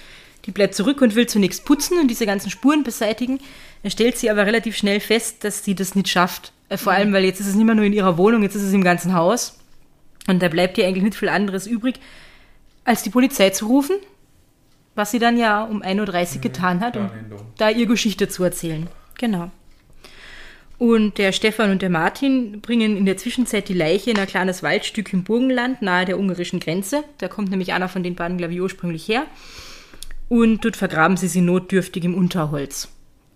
die bleibt zurück und will zunächst putzen und diese ganzen Spuren beseitigen. Er stellt sie aber relativ schnell fest, dass sie das nicht schafft. Äh, Vor allem, weil jetzt ist es nicht mehr nur in ihrer Wohnung, jetzt ist es im ganzen Haus. Und da bleibt ihr eigentlich nicht viel anderes übrig, als die Polizei zu rufen, was sie dann ja um 1.30 Uhr getan hat, um da ihr Geschichte zu erzählen. Genau. Und der Stefan und der Martin bringen in der Zwischenzeit die Leiche in ein kleines Waldstück im Burgenland nahe der ungarischen Grenze. Da kommt nämlich einer von den beiden, glaube ich, ursprünglich her. Und dort vergraben sie sie notdürftig im Unterholz.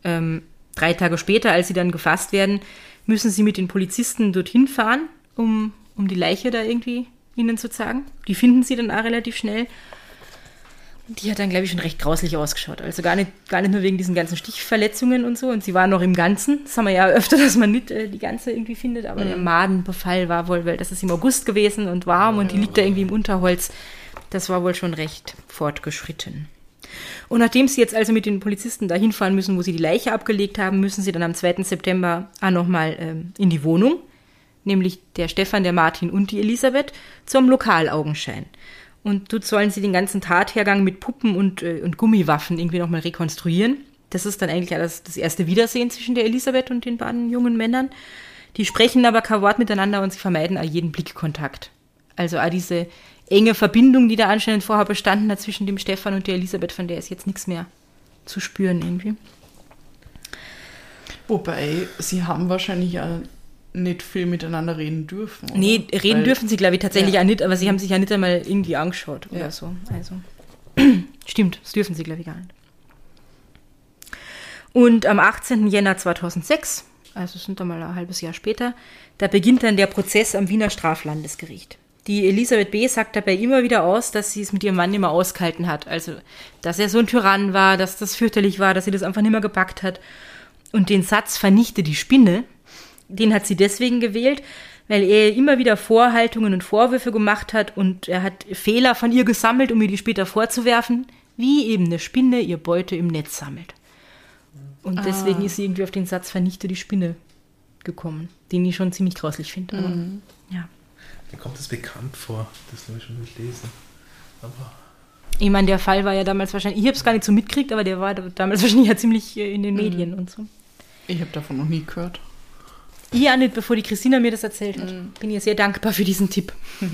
Ähm, drei Tage später, als sie dann gefasst werden, müssen sie mit den Polizisten dorthin fahren, um, um die Leiche da irgendwie ihnen zu zeigen. Die finden sie dann auch relativ schnell. Die hat dann, glaube ich, schon recht grauslich ausgeschaut. Also gar nicht, gar nicht nur wegen diesen ganzen Stichverletzungen und so. Und sie war noch im Ganzen. Das haben wir ja öfter, dass man nicht äh, die ganze irgendwie findet. Aber der Madenbefall war wohl, weil das ist im August gewesen und warm und die liegt da irgendwie im Unterholz. Das war wohl schon recht fortgeschritten. Und nachdem sie jetzt also mit den Polizisten dahin fahren müssen, wo sie die Leiche abgelegt haben, müssen sie dann am 2. September auch nochmal ähm, in die Wohnung. Nämlich der Stefan, der Martin und die Elisabeth zum Lokalaugenschein. Und dort sollen sie den ganzen Tathergang mit Puppen und, äh, und Gummiwaffen irgendwie nochmal rekonstruieren. Das ist dann eigentlich alles das erste Wiedersehen zwischen der Elisabeth und den beiden jungen Männern. Die sprechen aber kein Wort miteinander und sie vermeiden auch jeden Blickkontakt. Also auch diese enge Verbindung, die da anscheinend vorher bestanden hat zwischen dem Stefan und der Elisabeth, von der ist jetzt nichts mehr zu spüren irgendwie. Wobei, sie haben wahrscheinlich ja nicht viel miteinander reden dürfen. Oder? Nee, reden Weil- dürfen sie, glaube ich, tatsächlich Ja. auch nicht, aber sie haben sich ja nicht einmal irgendwie angeschaut oder Ja. so. Also, stimmt, das dürfen sie, glaube ich, gar nicht. Und am 18. Jänner 2006, also es sind dann mal ein halbes Jahr später, da beginnt dann der Prozess am Wiener Straflandesgericht. Die Elisabeth B. sagt dabei immer wieder aus, dass sie es mit ihrem Mann mehr ausgehalten hat. Also, dass er so ein Tyrann war, dass das fürchterlich war, dass sie das einfach nicht mehr gepackt hat. Und den Satz vernichte die Spinne, den hat sie deswegen gewählt, weil er immer wieder Vorhaltungen und Vorwürfe gemacht hat und er hat Fehler von ihr gesammelt, um ihr die später vorzuwerfen, wie eben eine Spinne ihr Beute im Netz sammelt. Und deswegen ist sie irgendwie auf den Satz vernichte die Spinne gekommen, den ich schon ziemlich grauslich finde. aber Ja. Mir kommt das bekannt vor. Das habe ich schon durchlesen. Aber Ich meine, der Fall war ja damals wahrscheinlich, ich habe es gar nicht so mitgekriegt, aber der war damals wahrscheinlich ja ziemlich äh, in den Medien und so. Ich habe davon noch nie gehört. Ich auch nicht, bevor die Christina mir das erzählt hat. Bin ihr sehr dankbar für diesen Tipp.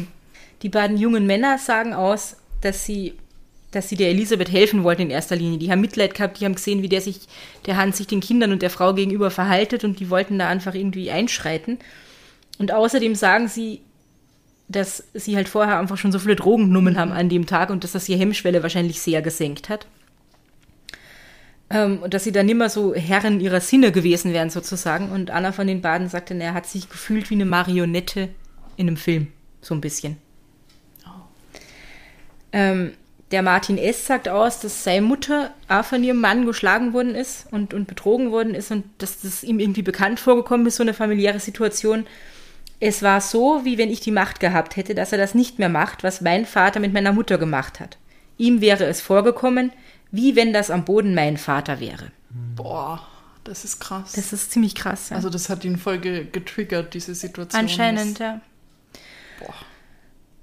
Die beiden jungen Männer sagen aus, dass sie, dass sie der Elisabeth helfen wollten in erster Linie. Die haben Mitleid gehabt, die haben gesehen, wie der sich, der Hans sich den Kindern und der Frau gegenüber verhaltet und die wollten da einfach irgendwie einschreiten. Und außerdem sagen sie, dass sie halt vorher einfach schon so viele Drogen genommen haben an dem Tag und dass das ihr Hemmschwelle wahrscheinlich sehr gesenkt hat. Ähm, und dass sie dann immer so Herren ihrer Sinne gewesen wären, sozusagen. Und einer von den beiden sagte, er hat sich gefühlt wie eine Marionette in einem Film. So ein bisschen. Ähm, der Martin S. sagt aus, dass seine Mutter auch von ihrem Mann geschlagen worden ist und, und betrogen worden ist und dass das ihm irgendwie bekannt vorgekommen ist, so eine familiäre Situation. Es war so, wie wenn ich die Macht gehabt hätte, dass er das nicht mehr macht, was mein Vater mit meiner Mutter gemacht hat. Ihm wäre es vorgekommen, wie wenn das am Boden mein Vater wäre. Boah, das ist krass. Das ist ziemlich krass. Ja. also das hat ihn voll ge getriggert, diese Situation. Anscheinend, ja. Boah.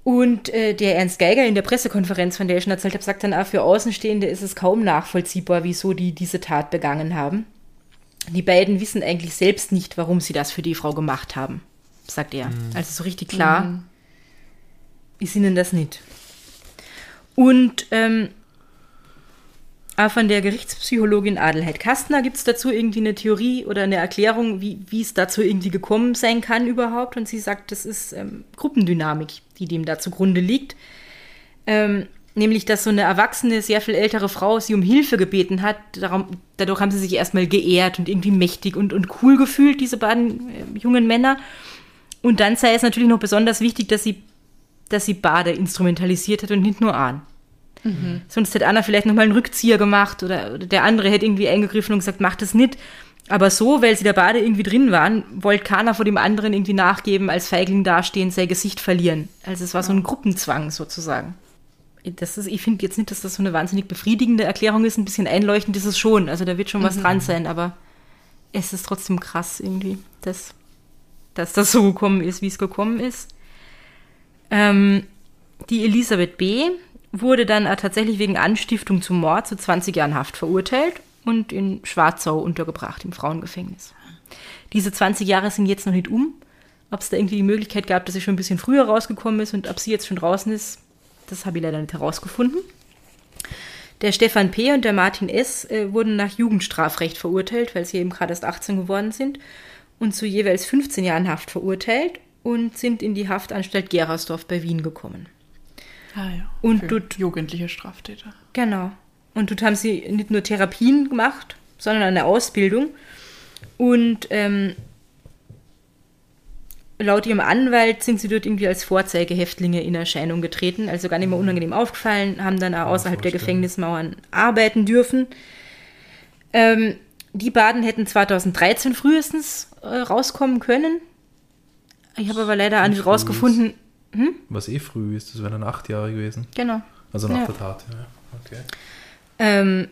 Und äh, der Ernst Geiger in der Pressekonferenz, von der ich schon erzählt habe, sagt dann auch, für Außenstehende ist es kaum nachvollziehbar, wieso die diese Tat begangen haben. Die beiden wissen eigentlich selbst nicht, warum sie das für die Frau gemacht haben, sagt er. Also so richtig klar ist ihnen das nicht. Und ähm, Aber von der Gerichtspsychologin Adelheid Kastner gibt es dazu irgendwie eine Theorie oder eine Erklärung, wie, wie es dazu irgendwie gekommen sein kann überhaupt. Und sie sagt, das ist ähm, Gruppendynamik, die dem da zugrunde liegt. Ähm, nämlich, dass so eine erwachsene, sehr viel ältere Frau sie um Hilfe gebeten hat. Darum, dadurch haben sie sich erstmal geehrt und irgendwie mächtig und, und cool gefühlt, diese beiden äh, jungen Männer. Und dann sei es natürlich noch besonders wichtig, dass sie, dass sie Bade instrumentalisiert hat und nicht nur Ahn. Mhm. Sonst hätte Anna vielleicht nochmal einen Rückzieher gemacht oder, oder, der andere hätte irgendwie eingegriffen und gesagt, mach das nicht. Aber so, weil sie da beide irgendwie drin waren, wollte keiner vor dem anderen irgendwie nachgeben, als Feigling dastehen, sein Gesicht verlieren. Also es war so ein Gruppenzwang sozusagen. Das ist, ich finde jetzt nicht, dass das so eine wahnsinnig befriedigende Erklärung ist. Ein bisschen einleuchtend ist es schon. Also da wird schon was mhm. dran sein, aber es ist trotzdem krass irgendwie, dass, dass das so gekommen ist, wie es gekommen ist. Ähm, die Elisabeth B wurde dann tatsächlich wegen Anstiftung zum Mord zu 20 Jahren Haft verurteilt und in Schwarzau untergebracht, im Frauengefängnis. Diese 20 Jahre sind jetzt noch nicht um. Ob es da irgendwie die Möglichkeit gab, dass sie schon ein bisschen früher rausgekommen ist und ob sie jetzt schon draußen ist, das habe ich leider nicht herausgefunden. Der Stefan P. und der Martin S. Äh, wurden nach Jugendstrafrecht verurteilt, weil sie eben gerade erst 18 geworden sind und zu jeweils 15 Jahren Haft verurteilt und sind in die Haftanstalt Gerersdorf bei Wien gekommen. Ah ja. Und Für dort, jugendliche Straftäter. Genau. Und dort haben sie nicht nur Therapien gemacht, sondern eine Ausbildung. Und ähm, laut ihrem Anwalt sind sie dort irgendwie als Vorzeigehäftlinge in Erscheinung getreten, also gar nicht mehr unangenehm aufgefallen, haben dann auch außerhalb der Gefängnismauern arbeiten dürfen. Ähm, die Baden hätten 2013 frühestens äh, rauskommen können. Ich habe aber leider nicht rausgefunden, hm? Was eh früh ist, das wären dann acht Jahre gewesen. Genau. Also nach ja. der Tat, ja. Okay. Ähm,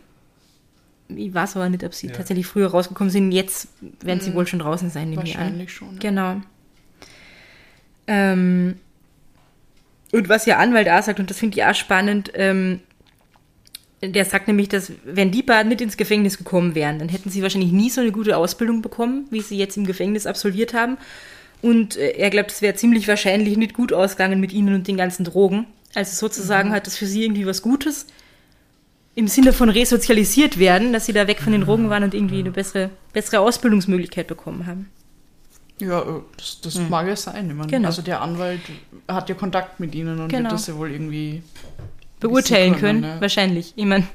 ich weiß aber nicht, ob sie ja. tatsächlich früher rausgekommen sind. Jetzt werden sie mhm. wohl schon draußen sein, nehme ich an. Wahrscheinlich schon. Ja. Genau. Ähm, und was ihr Anwalt auch sagt, und das finde ich auch spannend, ähm, der sagt nämlich, dass wenn die beiden nicht ins Gefängnis gekommen wären, dann hätten sie wahrscheinlich nie so eine gute Ausbildung bekommen, wie sie jetzt im Gefängnis absolviert haben. Und äh, er glaubt, es wäre ziemlich wahrscheinlich nicht gut ausgegangen mit ihnen und den ganzen Drogen. Also sozusagen mhm. hat das für sie irgendwie was Gutes. Im Sinne von resozialisiert werden, dass sie da weg von den Drogen waren und irgendwie eine bessere, bessere Ausbildungsmöglichkeit bekommen haben. Ja, äh, das, das mhm. mag ja sein. Ich meine, genau. Also der Anwalt hat ja Kontakt mit ihnen und genau. wird das ja wohl irgendwie beurteilen können. können ja. Wahrscheinlich. Ich meine,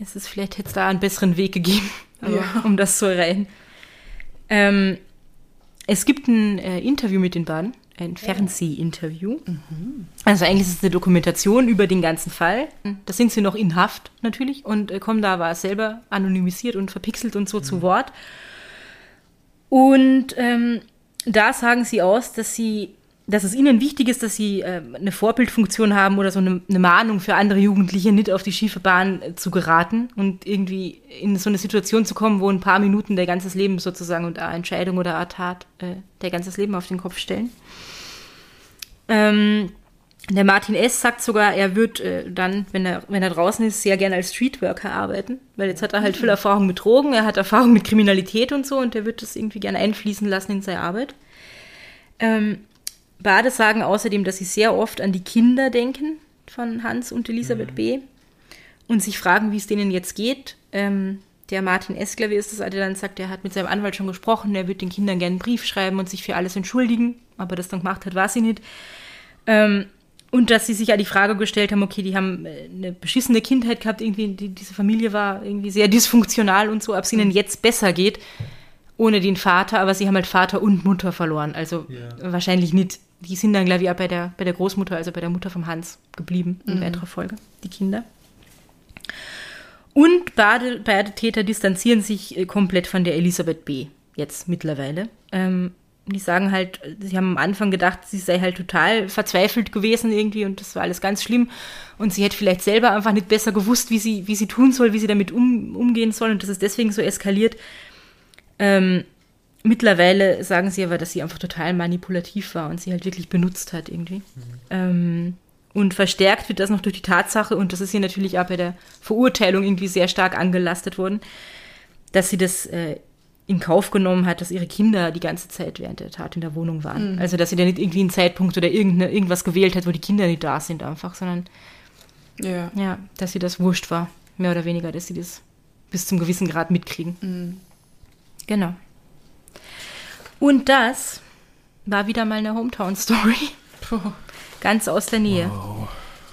es ist vielleicht hätte es da einen besseren Weg gegeben, ja. um das zu erreichen. Ähm, es gibt ein äh, Interview mit den beiden, ein Fernsehinterview. Mhm. Also eigentlich ist es eine Dokumentation über den ganzen Fall. Da sind sie noch in Haft natürlich und äh, kommen da aber selber anonymisiert und verpixelt und so mhm. zu Wort. Und ähm, da sagen sie aus, dass sie dass es ihnen wichtig ist, dass sie äh, eine Vorbildfunktion haben oder so eine, eine, Mahnung für andere Jugendliche, nicht auf die schiefe Bahn äh, zu geraten und irgendwie in so eine Situation zu kommen, wo ein paar Minuten der ganzes Leben sozusagen und eine Entscheidung oder eine Tat äh, der ganzes Leben auf den Kopf stellen. Ähm, der Martin S. sagt sogar, er wird äh, dann, wenn er, wenn er draußen ist, sehr gerne als Streetworker arbeiten, weil jetzt hat er halt viel Erfahrung mit Drogen, er hat Erfahrung mit Kriminalität und so und er wird das irgendwie gerne einfließen lassen in seine Arbeit. Ähm, Bade sagen außerdem, dass sie sehr oft an die Kinder denken von Hans und Elisabeth mhm. B. und sich fragen, wie es denen jetzt geht. Ähm, der Martin Eskler, wie ist das, der dann sagt, er hat mit seinem Anwalt schon gesprochen, er würde den Kindern gerne einen Brief schreiben und sich für alles entschuldigen, aber das dann gemacht hat, war sie nicht. Ähm, und dass sie sich ja die Frage gestellt haben, okay, die haben äh, eine beschissene Kindheit gehabt, irgendwie, die, diese Familie war irgendwie sehr dysfunktional und so, ob es ihnen mhm. jetzt besser geht, ohne den Vater, aber sie haben halt Vater und Mutter verloren. Also ja. wahrscheinlich nicht die sind dann, glaube ich, auch bei der, bei der Großmutter, also bei der Mutter vom Hans, geblieben in mhm. weiterer Folge, die Kinder. Und beide, beide Täter distanzieren sich äh, komplett von der Elisabeth B. jetzt mittlerweile. Ähm, die sagen halt, sie haben am Anfang gedacht, sie sei halt total verzweifelt gewesen irgendwie und das war alles ganz schlimm. Und sie hätte vielleicht selber einfach nicht besser gewusst, wie sie, wie sie tun soll, wie sie damit um, umgehen soll und das ist deswegen so eskaliert. Ähm, Mittlerweile sagen sie aber, dass sie einfach total manipulativ war und sie halt wirklich benutzt hat irgendwie. Mhm. Ähm, und verstärkt wird das noch durch die Tatsache, und das ist ihr natürlich auch bei der Verurteilung irgendwie sehr stark angelastet worden, dass sie das äh, in Kauf genommen hat, dass ihre Kinder die ganze Zeit während der Tat in der Wohnung waren. Mhm. Also, dass sie da nicht irgendwie einen Zeitpunkt oder irgendwas gewählt hat, wo die Kinder nicht da sind einfach, sondern ja, ja dass sie das wurscht war mehr oder weniger, dass sie das bis zum gewissen Grad mitkriegen. Genau. Und das war wieder mal eine Hometown-Story. Ganz aus der Nähe.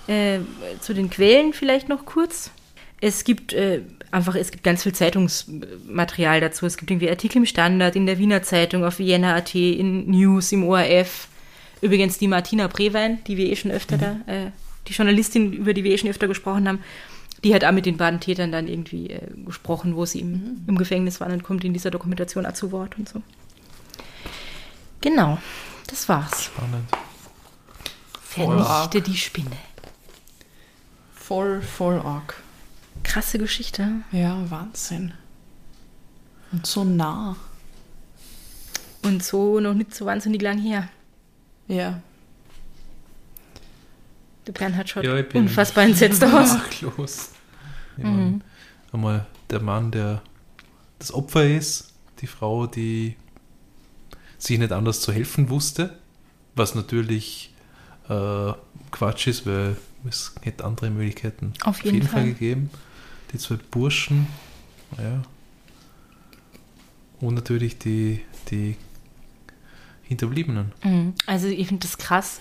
Äh, zu den Quellen vielleicht noch kurz. Es gibt äh, einfach, es gibt ganz viel Zeitungsmaterial dazu. Es gibt irgendwie Artikel im Standard, in der Wiener Zeitung, auf Vienna.at, in News, im ORF. Übrigens die Martina Brewein, die wir eh schon öfter da, äh, die Journalistin, über die wir eh schon öfter gesprochen haben, die hat auch mit den beiden Tätern dann irgendwie äh, gesprochen, wo sie im, im Gefängnis waren und kommt in dieser Dokumentation auch zu Wort und so. Genau, das war's. Spannend. Vernichte die Spinne. Voll, voll arg. Krasse Geschichte. Ja, Wahnsinn. Und so nah. Und so noch nicht so wahnsinnig lang her. Ja. Der Bernhard schaut Ja, ich bin unfassbar entsetzt aus. Sprachlos. Ich mein, Einmal der Mann, der das Opfer ist, die Frau, die sich nicht anders zu helfen wusste, was natürlich äh, Quatsch ist, weil es hätte andere Möglichkeiten Auf jeden Fall. gegeben. Die zwei Burschen, ja. Und natürlich die, die Hinterbliebenen. Mhm. Also ich finde das krass,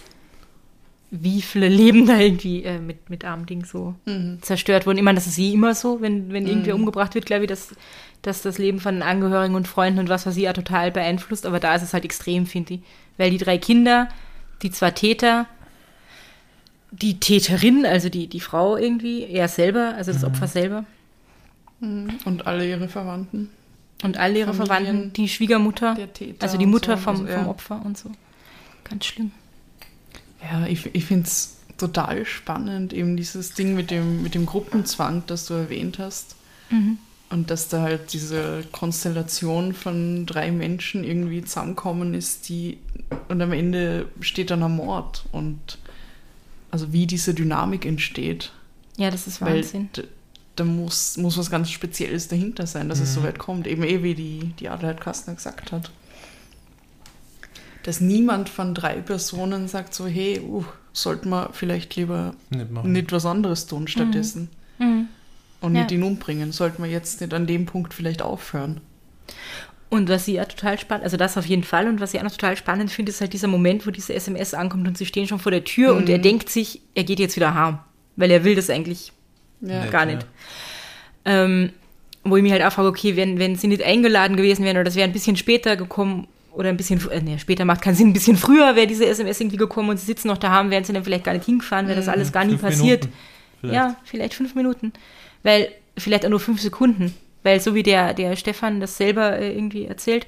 wie viele Leben da irgendwie äh, mit, mit armen Ding so zerstört wurden. Ich meine, das ist eh immer so, wenn, wenn irgendwer umgebracht wird, glaube ich, dass, dass das Leben von Angehörigen und Freunden und was weiß ich ja total beeinflusst. Aber da ist es halt extrem, finde ich. Weil die drei Kinder, die zwei Täter, die Täterin, also die, die Frau irgendwie, er selber, also das Opfer selber Und alle ihre Verwandten. und all ihre Familien Verwandten, die Schwiegermutter, der Täter also die Mutter so, vom, also, ja. vom Opfer und so. Ganz schlimm. Ja, ich, ich finde es total spannend, eben dieses Ding mit dem, mit dem Gruppenzwang, das du erwähnt hast. Und dass da halt diese Konstellation von drei Menschen irgendwie zusammenkommen ist, die und am Ende steht dann ein Mord und also wie diese Dynamik entsteht. Ja, das ist Weil Wahnsinn. d- da muss, muss was ganz Spezielles dahinter sein, dass es so weit kommt. Eben eh, wie die, die Adelheid Kastner gesagt hat. Dass niemand von drei Personen sagt so, hey, uh, sollten wir vielleicht lieber Nicht nicht was anderes tun stattdessen Mhm. und Ja. nicht ihn umbringen. Sollten wir jetzt nicht an dem Punkt vielleicht aufhören. Und was sie ja total spannend, also das auf jeden Fall, und was ich auch noch total spannend finde, ist halt dieser Moment, wo diese SMS ankommt und sie stehen schon vor der Tür und er denkt sich, er geht jetzt wieder heim, weil er will das eigentlich Ja. Nicht, gar ja. nicht. Ähm, wo ich mich halt auch frage, okay, wenn, wenn sie nicht eingeladen gewesen wären oder das wäre ein bisschen später gekommen oder ein bisschen, äh, nee, später macht keinen Sinn, ein bisschen früher wäre diese SMS irgendwie gekommen und sie sitzen noch daheim, wären sie dann vielleicht gar nicht hingefahren, wäre das alles gar nie passiert. Vielleicht. Ja, vielleicht fünf Minuten. Weil, vielleicht auch nur fünf Sekunden. Weil so wie der, der Stefan das selber äh, irgendwie erzählt,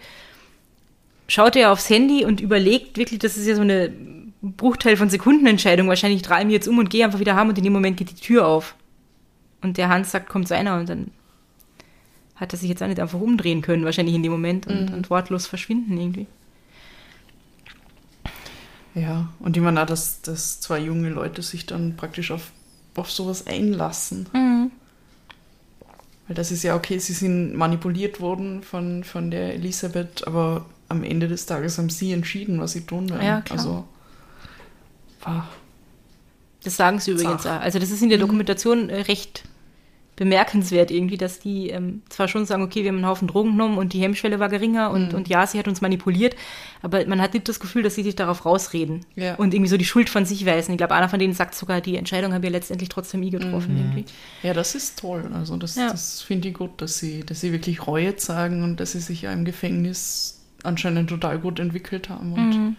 schaut er aufs Handy und überlegt wirklich, das ist ja so eine Bruchteil von Sekundenentscheidung. Wahrscheinlich drehe ich mich jetzt um und gehe einfach wieder heim und in dem Moment geht die Tür auf. Und der Hans sagt, kommt so einer und dann hat er sich jetzt auch nicht einfach umdrehen können, wahrscheinlich in dem Moment und, und wortlos verschwinden irgendwie. Ja, und ich meine auch, dass, dass zwei junge Leute sich dann praktisch auf, auf sowas einlassen. Weil das ist ja okay, sie sind manipuliert worden von, von der Elisabeth, aber am Ende des Tages haben sie entschieden, was sie tun werden. Ja, klar. Also, war Das sagen sie übrigens Zach. auch. Also das ist in der Dokumentation äh, recht bemerkenswert irgendwie, dass die ähm, zwar schon sagen, okay, wir haben einen Haufen Drogen genommen und die Hemmschwelle war geringer und, und ja, sie hat uns manipuliert, aber man hat nicht das Gefühl, dass sie sich darauf rausreden Ja. und irgendwie so die Schuld von sich weisen. Ich glaube, einer von denen sagt sogar, die Entscheidung haben wir letztendlich trotzdem nie getroffen irgendwie. Ja, das ist toll. Also das, Ja. das finde ich gut, dass sie, dass sie wirklich Reue zeigen und dass sie sich ja im Gefängnis anscheinend total gut entwickelt haben und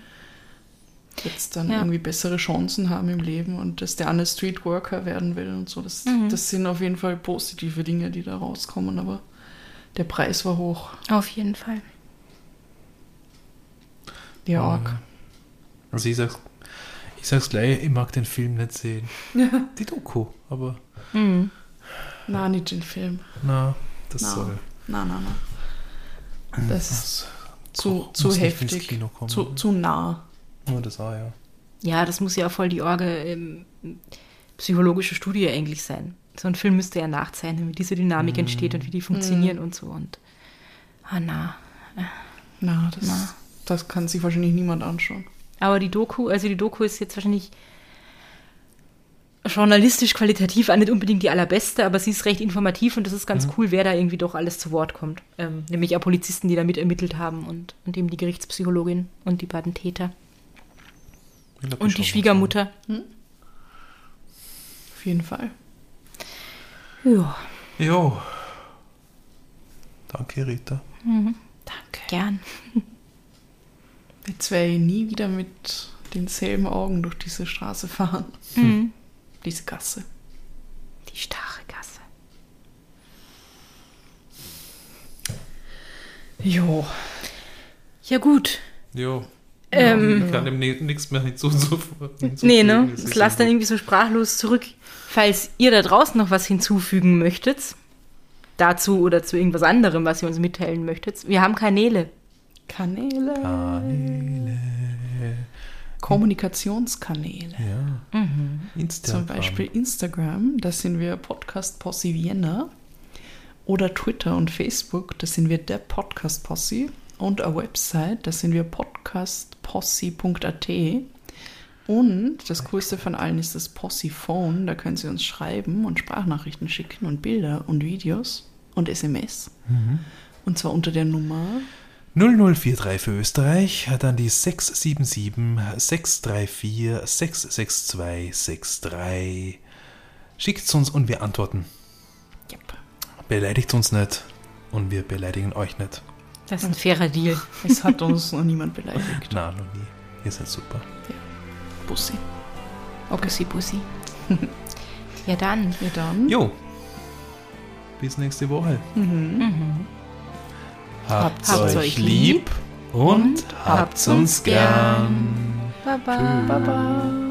jetzt dann. Ja. irgendwie bessere Chancen haben im Leben und dass der eine Streetworker werden will und so. Das, Mhm. das sind auf jeden Fall positive Dinge, die da rauskommen, aber der Preis war hoch. Auf jeden Fall. Ja, Ja. arg. Also ich sag's, ich sag's gleich, ich mag den Film nicht sehen. Die Doku, aber Mhm. Na, nicht den Film. na, das Na. soll. Na, na, na. Das ist Das zu, muss zu ins heftig, zu, zu nah. Nur das auch, ja. Ja, das muss ja auch voll die Orge ähm, psychologische Studie eigentlich sein. So ein Film müsste ja nachzeichnen, wie diese Dynamik entsteht und wie die funktionieren und so. Und ah na. Na, das, Na. das kann sich wahrscheinlich niemand anschauen. Aber die Doku, also die Doku ist jetzt wahrscheinlich journalistisch qualitativ auch nicht unbedingt die allerbeste, aber sie ist recht informativ und das ist ganz cool, wer da irgendwie doch alles zu Wort kommt. Ähm, nämlich auch Polizisten, die da mit ermittelt haben und, und eben die Gerichtspsychologin und die beiden Täter. Glaub, Und die Schwiegermutter. Auf jeden Fall. An. Jo. Danke, Rita. Danke. gern. Jetzt werde ich nie wieder mit denselben Augen durch diese Straße fahren. Mhm. Diese Gasse. Die starre Gasse. Jo. Ja gut. Jo. Ähm, ich kann dem nichts mehr hinzufügen. Nee, ne? Es Das lasst dann irgendwie so sprachlos zurück. Falls ihr da draußen noch was hinzufügen möchtet, dazu oder zu irgendwas anderem, was ihr uns mitteilen möchtet, wir haben Kanäle. Kanäle. Kanäle. Kommunikationskanäle. Ja. Instagram. Zum Beispiel Instagram, da sind wir Podcast Posse Vienna. Oder Twitter und Facebook, da sind wir der Podcast Posse. Und eine Website, da sind wir podcastposse.at. Und das coolste von allen ist das Posse-Phone. Da können Sie uns schreiben und Sprachnachrichten schicken und Bilder und Videos und SMS. Und zwar unter der Nummer 0043 für Österreich, dann die 677 634 662 63. Schickt es uns und wir antworten. Yep. Beleidigt uns nicht und wir beleidigen euch nicht. Das ist ein fairer Deal. Es hat uns noch niemand beleidigt. Na, noch nie. Ihr seid super. Bussi. Bussi, Bussi. ja dann. Ja dann. Jo. Bis nächste Woche. Habt's, Habt's euch euch lieb und habt's uns gern. Baba. Baba.